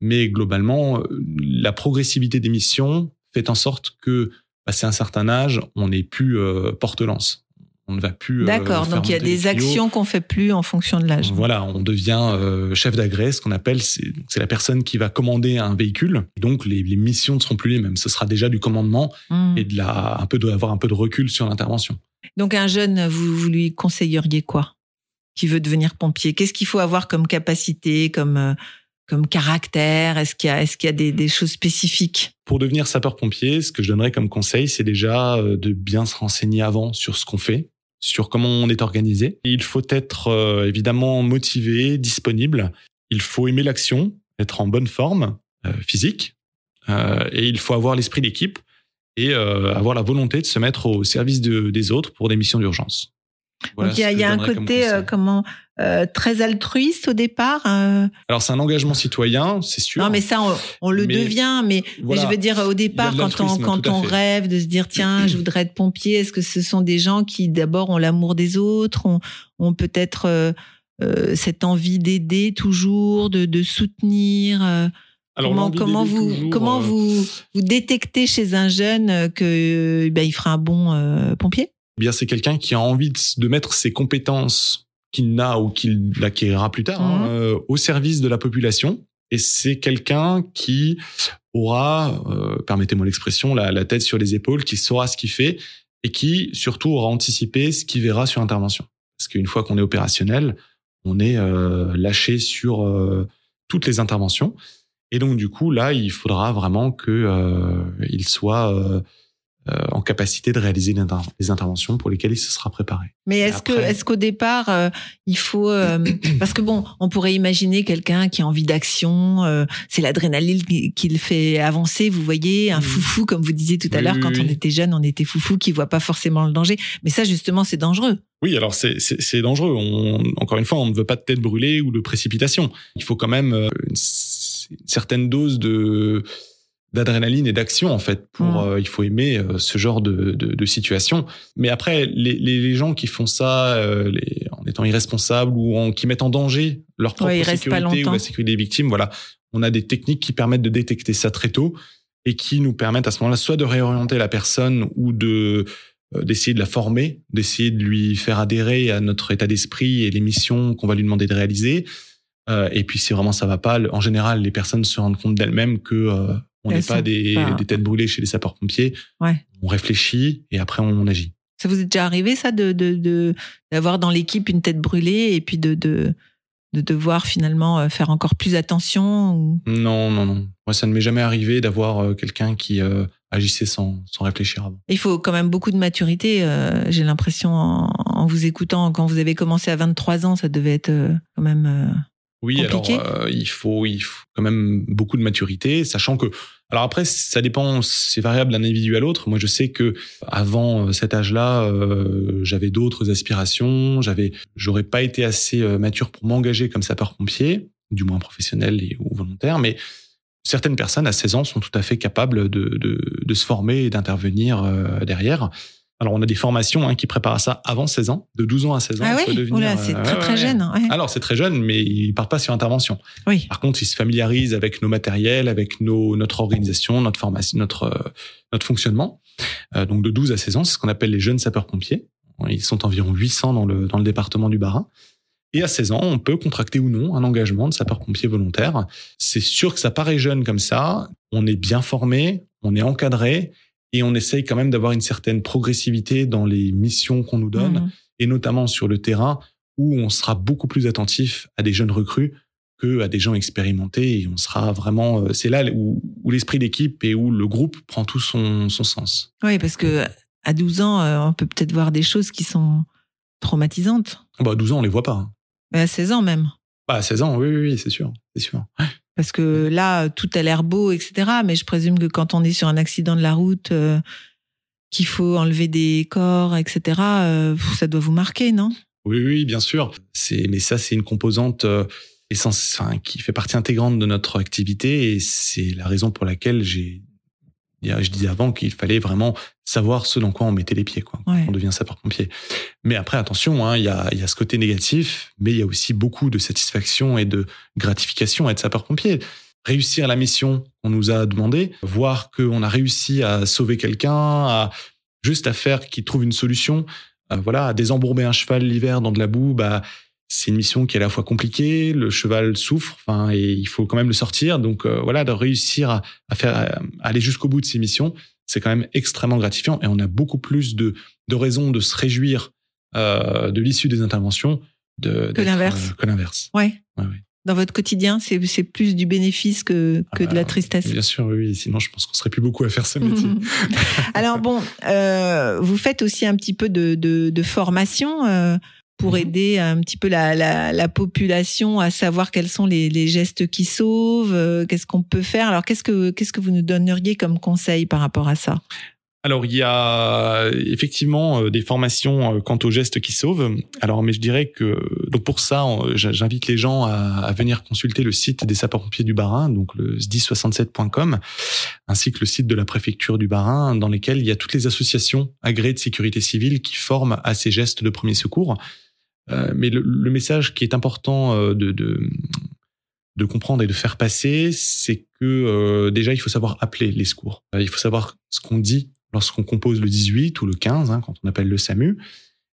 Mais globalement, euh, la progressivité des missions fait en sorte que, passé un certain âge, on n'est plus euh, porte-lance. On ne va plus. euh, D'accord, donc il y a des actions qu'on fait plus en fonction de l'âge. Voilà, on devient euh, chef d'agrès, ce qu'on appelle, c'est la personne qui va commander un véhicule. Donc les, les missions ne seront plus les mêmes. Ce sera déjà du commandement Hmm. et de la, un peu d'avoir un peu de recul sur l'intervention. Donc un jeune, vous, vous lui conseilleriez quoi? Qui veut devenir pompier? Qu'est-ce qu'il faut avoir comme capacité, comme comme caractère Est-ce qu'il y a est-ce qu'il y a des, des choses spécifiques? Pour devenir sapeur-pompier, ce que je donnerais comme conseil, c'est déjà euh, de bien se renseigner avant sur ce qu'on fait, sur comment on est organisé. Il faut être euh, évidemment motivé, disponible. Il faut aimer l'action, être en bonne forme euh, physique, euh, et il faut avoir l'esprit d'équipe et avoir la volonté de se mettre au service de- des autres pour des missions d'urgence. Voilà Donc il y a, y un côté comment euh, très altruiste au départ. euh, Alors c'est un engagement citoyen, c'est sûr. Non, mais ça, on, on le Mais devient. Mais, je veux dire, au départ, quand on, quand rêve de se dire, tiens, je voudrais être pompier, est-ce que ce sont des gens qui, d'abord, ont l'amour des autres, ont, ont peut-être euh, cette envie d'aider toujours, de, de soutenir Alors, Comment, vous, toujours, comment vous, vous détectez chez un jeune que ben, il fera un bon pompier? Eh bien c'est quelqu'un qui a envie de, de mettre ses compétences qu'il n'a ou qu'il acquérira plus tard hein, Mhm. euh, au service de la population. Et c'est quelqu'un qui aura, euh, permettez-moi l'expression, la, la tête sur les épaules, qui saura ce qu'il fait et qui surtout aura anticipé ce qu'il verra sur intervention. Parce qu'une fois qu'on est opérationnel, on est euh, lâché sur euh, toutes les interventions. Et donc du coup là, il faudra vraiment que euh, il soit euh, en capacité de réaliser les, inter- les interventions pour lesquelles il se sera préparé. Mais est-ce que est-ce qu'au départ euh, il faut euh, parce que bon on pourrait imaginer quelqu'un qui a envie d'action euh, c'est l'adrénaline qui, qui le fait avancer vous voyez un Mhm. foufou comme vous disiez tout à Oui, l'heure oui, quand on était jeune on était foufou qui voit pas forcément le danger mais ça justement c'est dangereux Oui, alors c'est c'est dangereux. On, encore une fois, on ne veut pas de tête brûlée ou de précipitation. Il faut quand même euh, une certaine dose de d'adrénaline et d'action en fait pour Mm. euh, il faut aimer euh, ce genre de, de, de situation mais après les, les, les gens qui font ça euh, les, en étant irresponsables ou en, qui mettent en danger leur propre Ouais, sécurité ou la sécurité des victimes voilà on a des techniques qui permettent de détecter ça très tôt et qui nous permettent à ce moment-là soit de réorienter la personne ou de d'essayer de la former, d'essayer de lui faire adhérer à notre état d'esprit et les missions qu'on va lui demander de réaliser. Et puis si vraiment ça va pas, en général, les personnes se rendent compte d'elles-mêmes que on n'est pas des, pas- des têtes brûlées chez les sapeurs-pompiers. Ouais. On réfléchit et après on agit. ça vous est déjà arrivé ça de d'avoir dans l'équipe une tête brûlée et puis de de de devoir finalement euh, faire encore plus attention ou... Non, non, non. Moi, ça ne m'est jamais arrivé d'avoir euh, quelqu'un qui euh, agissait sans, sans réfléchir avant. Il faut quand même beaucoup de maturité. euh, J'ai l'impression en, en vous écoutant, quand vous avez commencé à 23 ans, ça devait être euh, quand même. Oui, Compliqué. alors euh, il faut il faut quand même beaucoup de maturité, sachant que alors après ça dépend, c'est variable d'un individu à l'autre. Moi, je sais que avant euh, cet âge-là, euh, j'avais d'autres aspirations, j'avais j'aurais pas été assez mature pour m'engager comme sapeur-pompier, du moins professionnel et, ou volontaire, mais certaines personnes à 16 ans sont tout à fait capables de de, de se former et d'intervenir derrière. Alors, on a des formations hein, qui préparent à ça avant 16 ans, de 12 ans à 16 ans. Ah oui, c'est euh, très très jeune. ouais. Alors, c'est très jeune, mais ils partent pas sur intervention. Oui. Par contre, ils se familiarisent avec nos matériels, avec nos, notre organisation, notre formation, notre, euh, notre fonctionnement. Euh, donc, de 12 à 16 ans, c'est ce qu'on appelle les jeunes sapeurs-pompiers. Ils sont environ 800 dans le, dans le département du Bas-Rhin. Et à 16 ans, on peut contracter ou non un engagement de sapeur-pompier volontaire. C'est sûr que ça paraît jeune comme ça. On est bien formé, on est encadré et on essaye quand même d'avoir une certaine progressivité dans les missions qu'on nous donne Mhm. et notamment sur le terrain où on sera beaucoup plus attentif à des jeunes recrues que à des gens expérimentés et on sera vraiment euh, c'est là où, où l'esprit d'équipe et où le groupe prend tout son, son sens. Oui, parce que à 12 ans, euh, on peut peut-être voir des choses qui sont traumatisantes. Bah, à 12 ans, on les voit pas. hein. Mais à 16 ans même. Bah, à 16 ans, oui, oui, oui, c'est sûr, c'est sûr. Parce que là, tout a l'air beau, etc. Mais je présume que quand on est sur un accident de la route, euh, qu'il faut enlever des corps, etc., euh, ça doit vous marquer, non? Oui, oui, bien sûr. Mais ça, c'est une composante euh, enfin, qui fait partie intégrante de notre activité et c'est la raison pour laquelle j'ai, je disais avant qu'il fallait vraiment savoir ce dans quoi on mettait les pieds, quoi. Ouais. On devient sapeur-pompier. Mais après, attention, hein, il y a, il y a ce côté négatif, mais il y a aussi beaucoup de satisfaction et de gratification à être sapeur-pompier. Réussir la mission qu'on nous a demandé, voir qu'on a réussi à sauver quelqu'un, à juste à faire qu'il trouve une solution, euh, voilà, à désembourber un cheval l'hiver dans de la boue, bah, c'est une mission qui est à la fois compliquée, le cheval souffre, enfin, et il faut quand même le sortir. Donc euh, voilà, de réussir à, à faire à aller jusqu'au bout de ces missions, c'est quand même extrêmement gratifiant et on a beaucoup plus de, de raisons de se réjouir euh, de l'issue des interventions de, d'être, l'inverse. euh, que l'inverse. Ouais. Ouais, ouais. Dans votre quotidien, c'est c'est plus du bénéfice que, Ah que bah, de la tristesse. Bien sûr, oui. Sinon, je pense qu'on serait plus beaucoup à faire ce métier. Alors bon, euh, vous faites aussi un petit peu de, de, de formation euh, pour Mhm. aider un petit peu la, la, la population à savoir quels sont les, les gestes qui sauvent, euh, qu'est-ce qu'on peut faire. Alors qu'est-ce que qu'est-ce que vous nous donneriez comme conseil par rapport à ça? Alors, il y a effectivement euh, des formations euh, quant aux gestes qui sauvent. Alors, mais je dirais que donc pour ça, euh, j'invite les gens à, à venir consulter le site des sapeurs-pompiers du Bas-Rhin, donc le sdi67.com, ainsi que le site de la préfecture du Bas-Rhin, dans lesquels il y a toutes les associations agréées de sécurité civile qui forment à ces gestes de premier secours. Euh, mais le, message qui est important euh, de, de comprendre et de faire passer, c'est que euh, déjà il faut savoir appeler les secours. Il faut savoir ce qu'on dit lorsqu'on compose le 18 ou le 15, hein, quand on appelle le SAMU.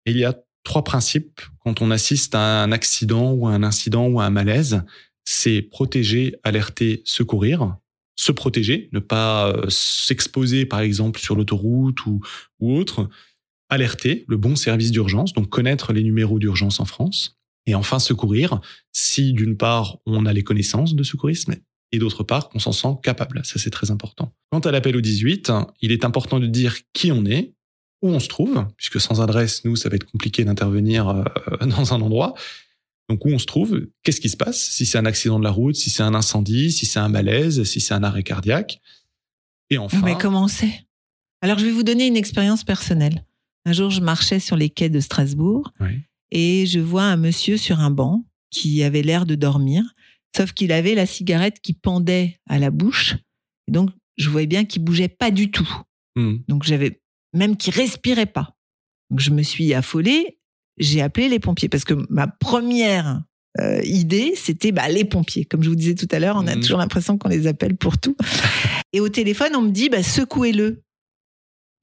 Et il y a trois principes quand on assiste à un accident ou à un incident ou à un malaise. C'est protéger, alerter, secourir. Se protéger, ne pas s'exposer par exemple sur l'autoroute ou, ou autre. Alerter le bon service d'urgence, donc connaître les numéros d'urgence en France. Et enfin, secourir si d'une part, on a les connaissances de secourisme et d'autre part, qu'on s'en sent capable. Ça, c'est très important. Quant à l'appel au 18, il est important de dire qui on est, où on se trouve, puisque sans adresse, nous, ça va être compliqué d'intervenir euh, dans un endroit. Donc, où on se trouve, qu'est-ce qui se passe Si c'est un accident de la route, si c'est un incendie, si c'est un malaise, si c'est un arrêt cardiaque. Et enfin, Mais comment on sait? Alors, je vais vous donner une expérience personnelle. Un jour, je marchais sur les quais de Strasbourg Oui. et je vois un monsieur sur un banc qui avait l'air de dormir, sauf qu'il avait la cigarette qui pendait à la bouche. Et donc, je voyais bien qu'il bougeait pas du tout. Hmm. Donc, j'avais même qu'il respirait pas. Donc, je me suis affolée. J'ai appelé les pompiers parce que ma première euh, idée, c'était bah, les pompiers. Comme je vous disais tout à l'heure, on a Mhm. toujours l'impression qu'on les appelle pour tout. Et au téléphone, on me dit bah, secouez-le.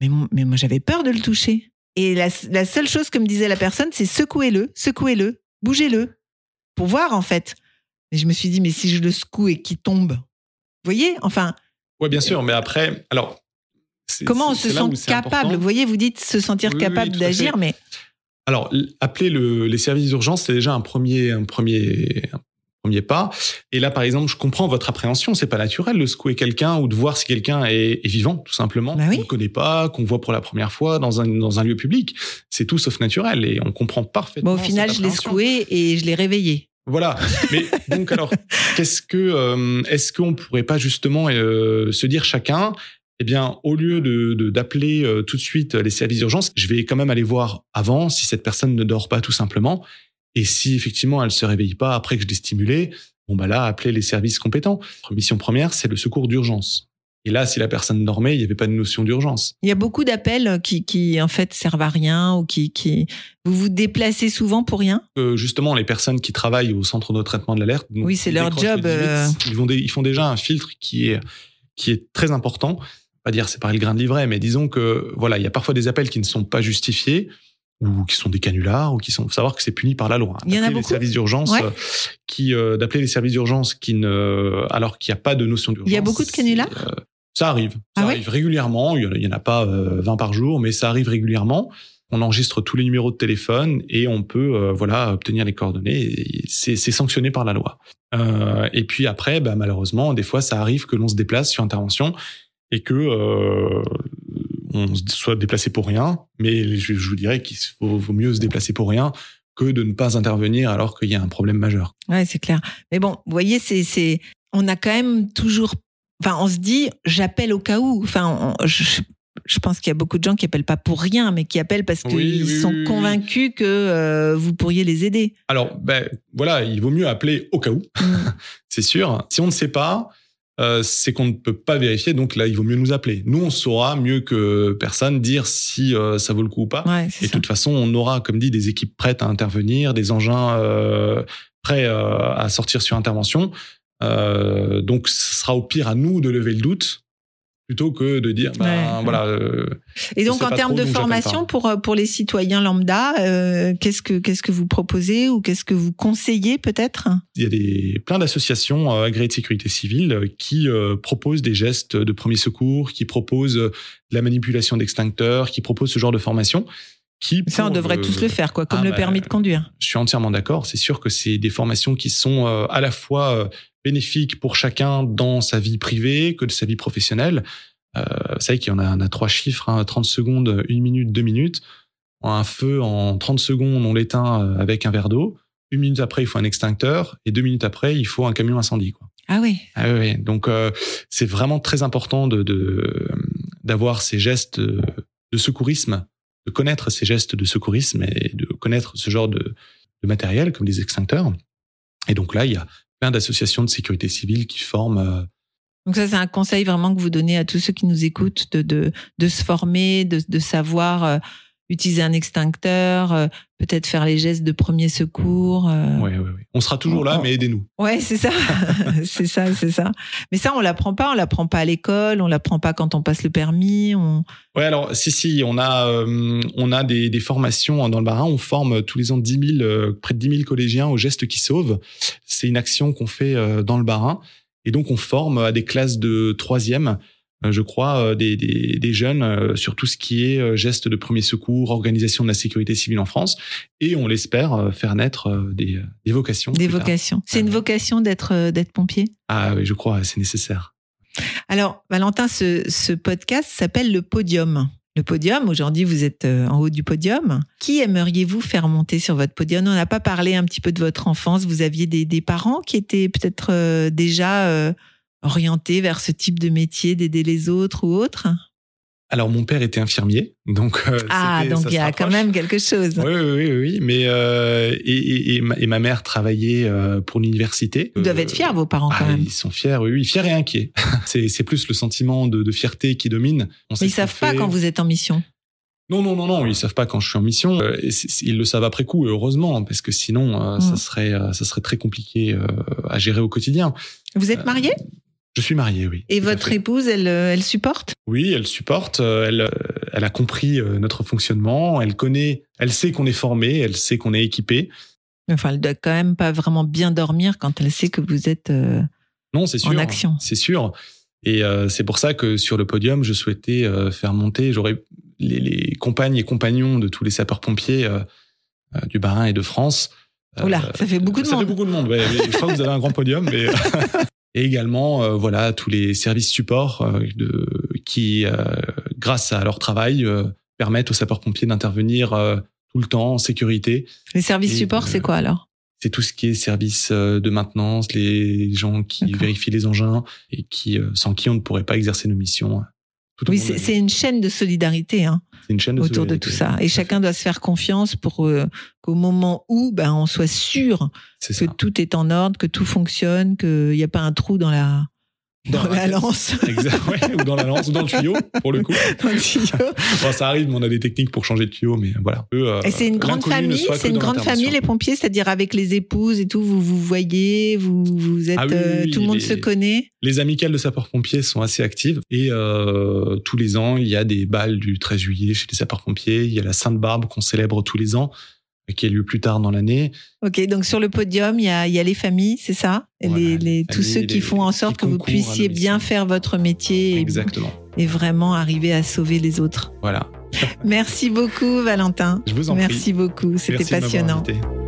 Mais, moi, j'avais peur de le toucher. Et la, la seule chose que me disait la personne, c'est secouez-le, secouez-le, bougez-le, pour voir en fait. Et je me suis dit, mais si je le secoue et qu'il tombe, vous voyez Enfin, Ouais, bien sûr, mais après, alors. comment on se sent capable? Vous voyez, vous dites se sentir Oui, oui, capable d'agir, mais Alors, appeler le- les services d'urgence, c'est déjà un premier, un premier, un premier pas. Et là, par exemple, je comprends votre appréhension. C'est pas naturel de secouer quelqu'un ou de voir si quelqu'un est, est vivant, tout simplement. Bah oui. Qu'on ne connaît pas, qu'on voit pour la première fois dans un, dans un lieu public. C'est tout sauf naturel et on comprend parfaitement. bon, au final, je l'ai secoué et je l'ai réveillé. Voilà. Mais donc alors, qu'est-ce que euh, est-ce qu'on pourrait pas justement euh, se dire chacun eh bien, au lieu de de- d'appeler euh, tout de suite les services d'urgence, je vais quand même aller voir avant si cette personne ne dort pas tout simplement. Et si effectivement elle se réveille pas après que je l'ai stimulée, bon bah là, appeler les services compétents. Notre mission première, c'est le secours d'urgence. Et là, si la personne dormait, il n'y avait pas de notion d'urgence. Il y a beaucoup d'appels qui, qui, en fait, servent à rien ou qui, qui. Vous vous déplacez souvent pour rien? Euh, justement, les personnes qui travaillent au centre de traitement de l'alerte, Oui, c'est leur job, le 18, euh. Ils, vont dé- ils font déjà un filtre qui est qui est très important. Pas dire c'est pas le grain de livret, mais disons que voilà, il y a parfois des appels qui ne sont pas justifiés ou qui sont des canulars ou qui sont faut savoir que c'est puni par la loi. Il y en a D'appeler les beaucoup services d'urgence Ouais. euh, qui euh, d'appeler les services d'urgence qui ne alors qu'il n'y a pas de notion d'urgence. Il y a beaucoup de canulars euh, Ça arrive, ça Ah ouais arrive régulièrement. Il y en a, pas euh, 20 par jour, mais ça arrive régulièrement. On enregistre tous les numéros de téléphone et on peut euh, voilà obtenir les coordonnées. C'est sanctionné par la loi. Euh, et puis après, bah, malheureusement, des fois, ça arrive que l'on se déplace sur intervention et que euh, on se soit déplacé pour rien. Mais je, je vous dirais qu'il vaut, vaut mieux se déplacer pour rien que de ne pas intervenir alors qu'il y a un problème majeur. Ouais, c'est clair. Mais bon, vous voyez, c'est, c'est, on a quand même toujours, enfin, on se dit, j'appelle au cas où. Enfin, on- je, je pense qu'il y a beaucoup de gens qui appellent pas pour rien, mais qui appellent parce qu'ils Oui, oui, sont oui, convaincus que euh, vous pourriez les aider. Alors, ben voilà, il vaut mieux appeler au cas où, Mm. c'est sûr. Si on ne sait pas, euh, c'est qu'on ne peut pas vérifier, donc là, il vaut mieux nous appeler. Nous, on saura mieux que personne dire si euh, ça vaut le coup ou pas. Ouais, Et de toute façon, on aura, comme dit, des équipes prêtes à intervenir, des engins euh, prêts euh, à sortir sur intervention. Euh, donc, ce sera au pire à nous de lever le doute plutôt que de dire, ben, Ouais. voilà. euh, Et donc, en termes de formation pour, euh, pour les citoyens lambda, euh, qu'est-ce que, qu'est-ce que vous proposez ou qu'est-ce que vous conseillez peut-être? Il y a des, plein d'associations euh, agréées de sécurité civile qui euh, proposent des gestes de premier secours, qui proposent de la manipulation d'extincteurs, qui proposent ce genre de formation. Qui, Ça, on devrait le- tous le faire, quoi, comme Ah, le bah, permis de conduire. Je suis entièrement d'accord. C'est sûr que c'est des formations qui sont euh, à la fois euh, bénéfiques pour chacun dans sa vie privée que de sa vie professionnelle. Euh, vous savez qu'il y en a, on a trois chiffres, hein, 30 secondes, 1 minute, 2 minutes. Un feu en 30 secondes, on l'éteint euh, avec un verre d'eau. Une minute après, il faut un extincteur. Et deux minutes après, il faut un camion incendie. Quoi. Ah oui. Ah ouais. donc euh, c'est vraiment très important de de- d'avoir ces gestes de secourisme, de connaître ces gestes de secourisme et de connaître ce genre de, matériel comme des extincteurs. Et donc là, il y a plein d'associations de sécurité civile qui forment. euh, Donc ça, c'est un conseil vraiment que vous donnez à tous ceux qui nous écoutent de, de, de se former, de, de savoir euh, utiliser un extincteur, euh, peut-être faire les gestes de premier secours. euh. ouais, ouais, ouais. On sera toujours là, mais aidez-nous. Ouais, c'est ça, c'est ça, c'est ça. Mais ça, on l'apprend pas, on l'apprend pas à l'école, on l'apprend pas quand on passe le permis. On... Ouais, alors si si, on a euh, on a des, des formations dans le Barin. On forme tous les ans 10 000, euh, près de 10 000 collégiens aux gestes qui sauvent. C'est une action qu'on fait euh, dans le Barin, et donc on forme à des classes de troisième euh, je crois, euh, des, des, des jeunes euh, sur tout ce qui est euh, gestes de premier secours, organisation de la sécurité civile en France, et on l'espère euh, faire naître euh, des, euh, des vocations. Des vocations. C'est une vocation d'être euh, d'être pompier? Ah oui, je crois, c'est nécessaire. Alors, Valentin, ce, ce podcast s'appelle le Podium. Le podium, aujourd'hui, vous êtes euh, en haut du podium. Qui aimeriez-vous faire monter sur votre podium? On n'a pas parlé un petit peu de votre enfance. Vous aviez des, des parents qui étaient peut-être euh, déjà euh, orientés vers ce type de métier, d'aider les autres ou autre Alors mon père était infirmier, donc euh, Ah, donc il y a quand même quelque chose. Oui, oui, oui, oui. Mais euh, et, et, et, ma, et ma mère travaillait euh, pour l'université. Ils doivent être fiers, vos parents, quand ah, même. Ils sont fiers, oui, oui, fiers et inquiets. c'est plus le sentiment de, de fierté qui domine. On Mais ils savent pas quand vous êtes en mission. Non, non, non, non, ils savent pas quand je suis en mission. Euh, ils le savent après coup, heureusement, parce que sinon, euh, ça serait, euh, ça serait très compliqué à gérer au quotidien. Vous êtes marié Je suis marié, oui. Et votre épouse, elle, euh, elle supporte? Oui, elle supporte. euh, Elle, euh, elle a compris notre fonctionnement. Elle connaît, elle sait qu'on est formé, elle sait qu'on est équipé. Enfin, elle doit quand même pas vraiment bien dormir quand elle sait que vous êtes. euh, Non, c'est sûr. En action. C'est sûr. Et euh, c'est pour ça que sur le podium, je souhaitais euh, faire monter. J'aurais les, les compagnes et compagnons de tous les sapeurs-pompiers euh, euh, du Bas-Rhin et de France. Euh, Oula, ça fait beaucoup de ça monde. fait beaucoup de monde. ouais, je crois que vous avez un grand podium, mais et également euh, voilà tous les services supports euh, de qui, euh, grâce à leur travail, euh, permettent aux sapeurs-pompiers d'intervenir euh, tout le temps en sécurité. Les services Et, support, euh, c'est quoi alors? C'est tout ce qui est service euh, de maintenance, les gens qui vérifient les engins et qui sans qui on ne pourrait pas exercer nos missions. Tout Oui, de c'est une chaîne de solidarité hein, C'est une chaîne de autour de tout ça. Et chacun doit se faire confiance pour euh, qu'au moment où ben, on soit sûr que ça. tout est en ordre, que tout fonctionne, qu'il n'y a pas un trou dans la, dans Dans la la- lance. Exact, ouais, ou dans la lance, ou dans le tuyau, pour le coup. dans le tuyau. Bon, ça arrive, mais on a des techniques pour changer de tuyau, mais voilà. Eux, euh, Et c'est une grande famille, c'est une grande famille les pompiers, c'est-à-dire avec les épouses et tout, vous vous voyez, vous vous êtes, Ah oui, euh, tout le monde les- se connaît. Les amicales de sapeurs-pompiers sont assez actives et euh, tous les ans, il y a des balles du 13 juillet chez les sapeurs-pompiers. Il y a la Sainte-Barbe qu'on célèbre tous les ans, qui a lieu plus tard dans l'année. Ok, donc sur le podium, il y a, il y a les familles, c'est ça? Voilà, les, Tous familles, ceux qui les- font en sorte que vous puissiez bien faire votre métier et, Exactement. et vraiment arriver à sauver les autres. Voilà. Merci beaucoup, Valentin. Je vous en prie. Merci beaucoup, c'était de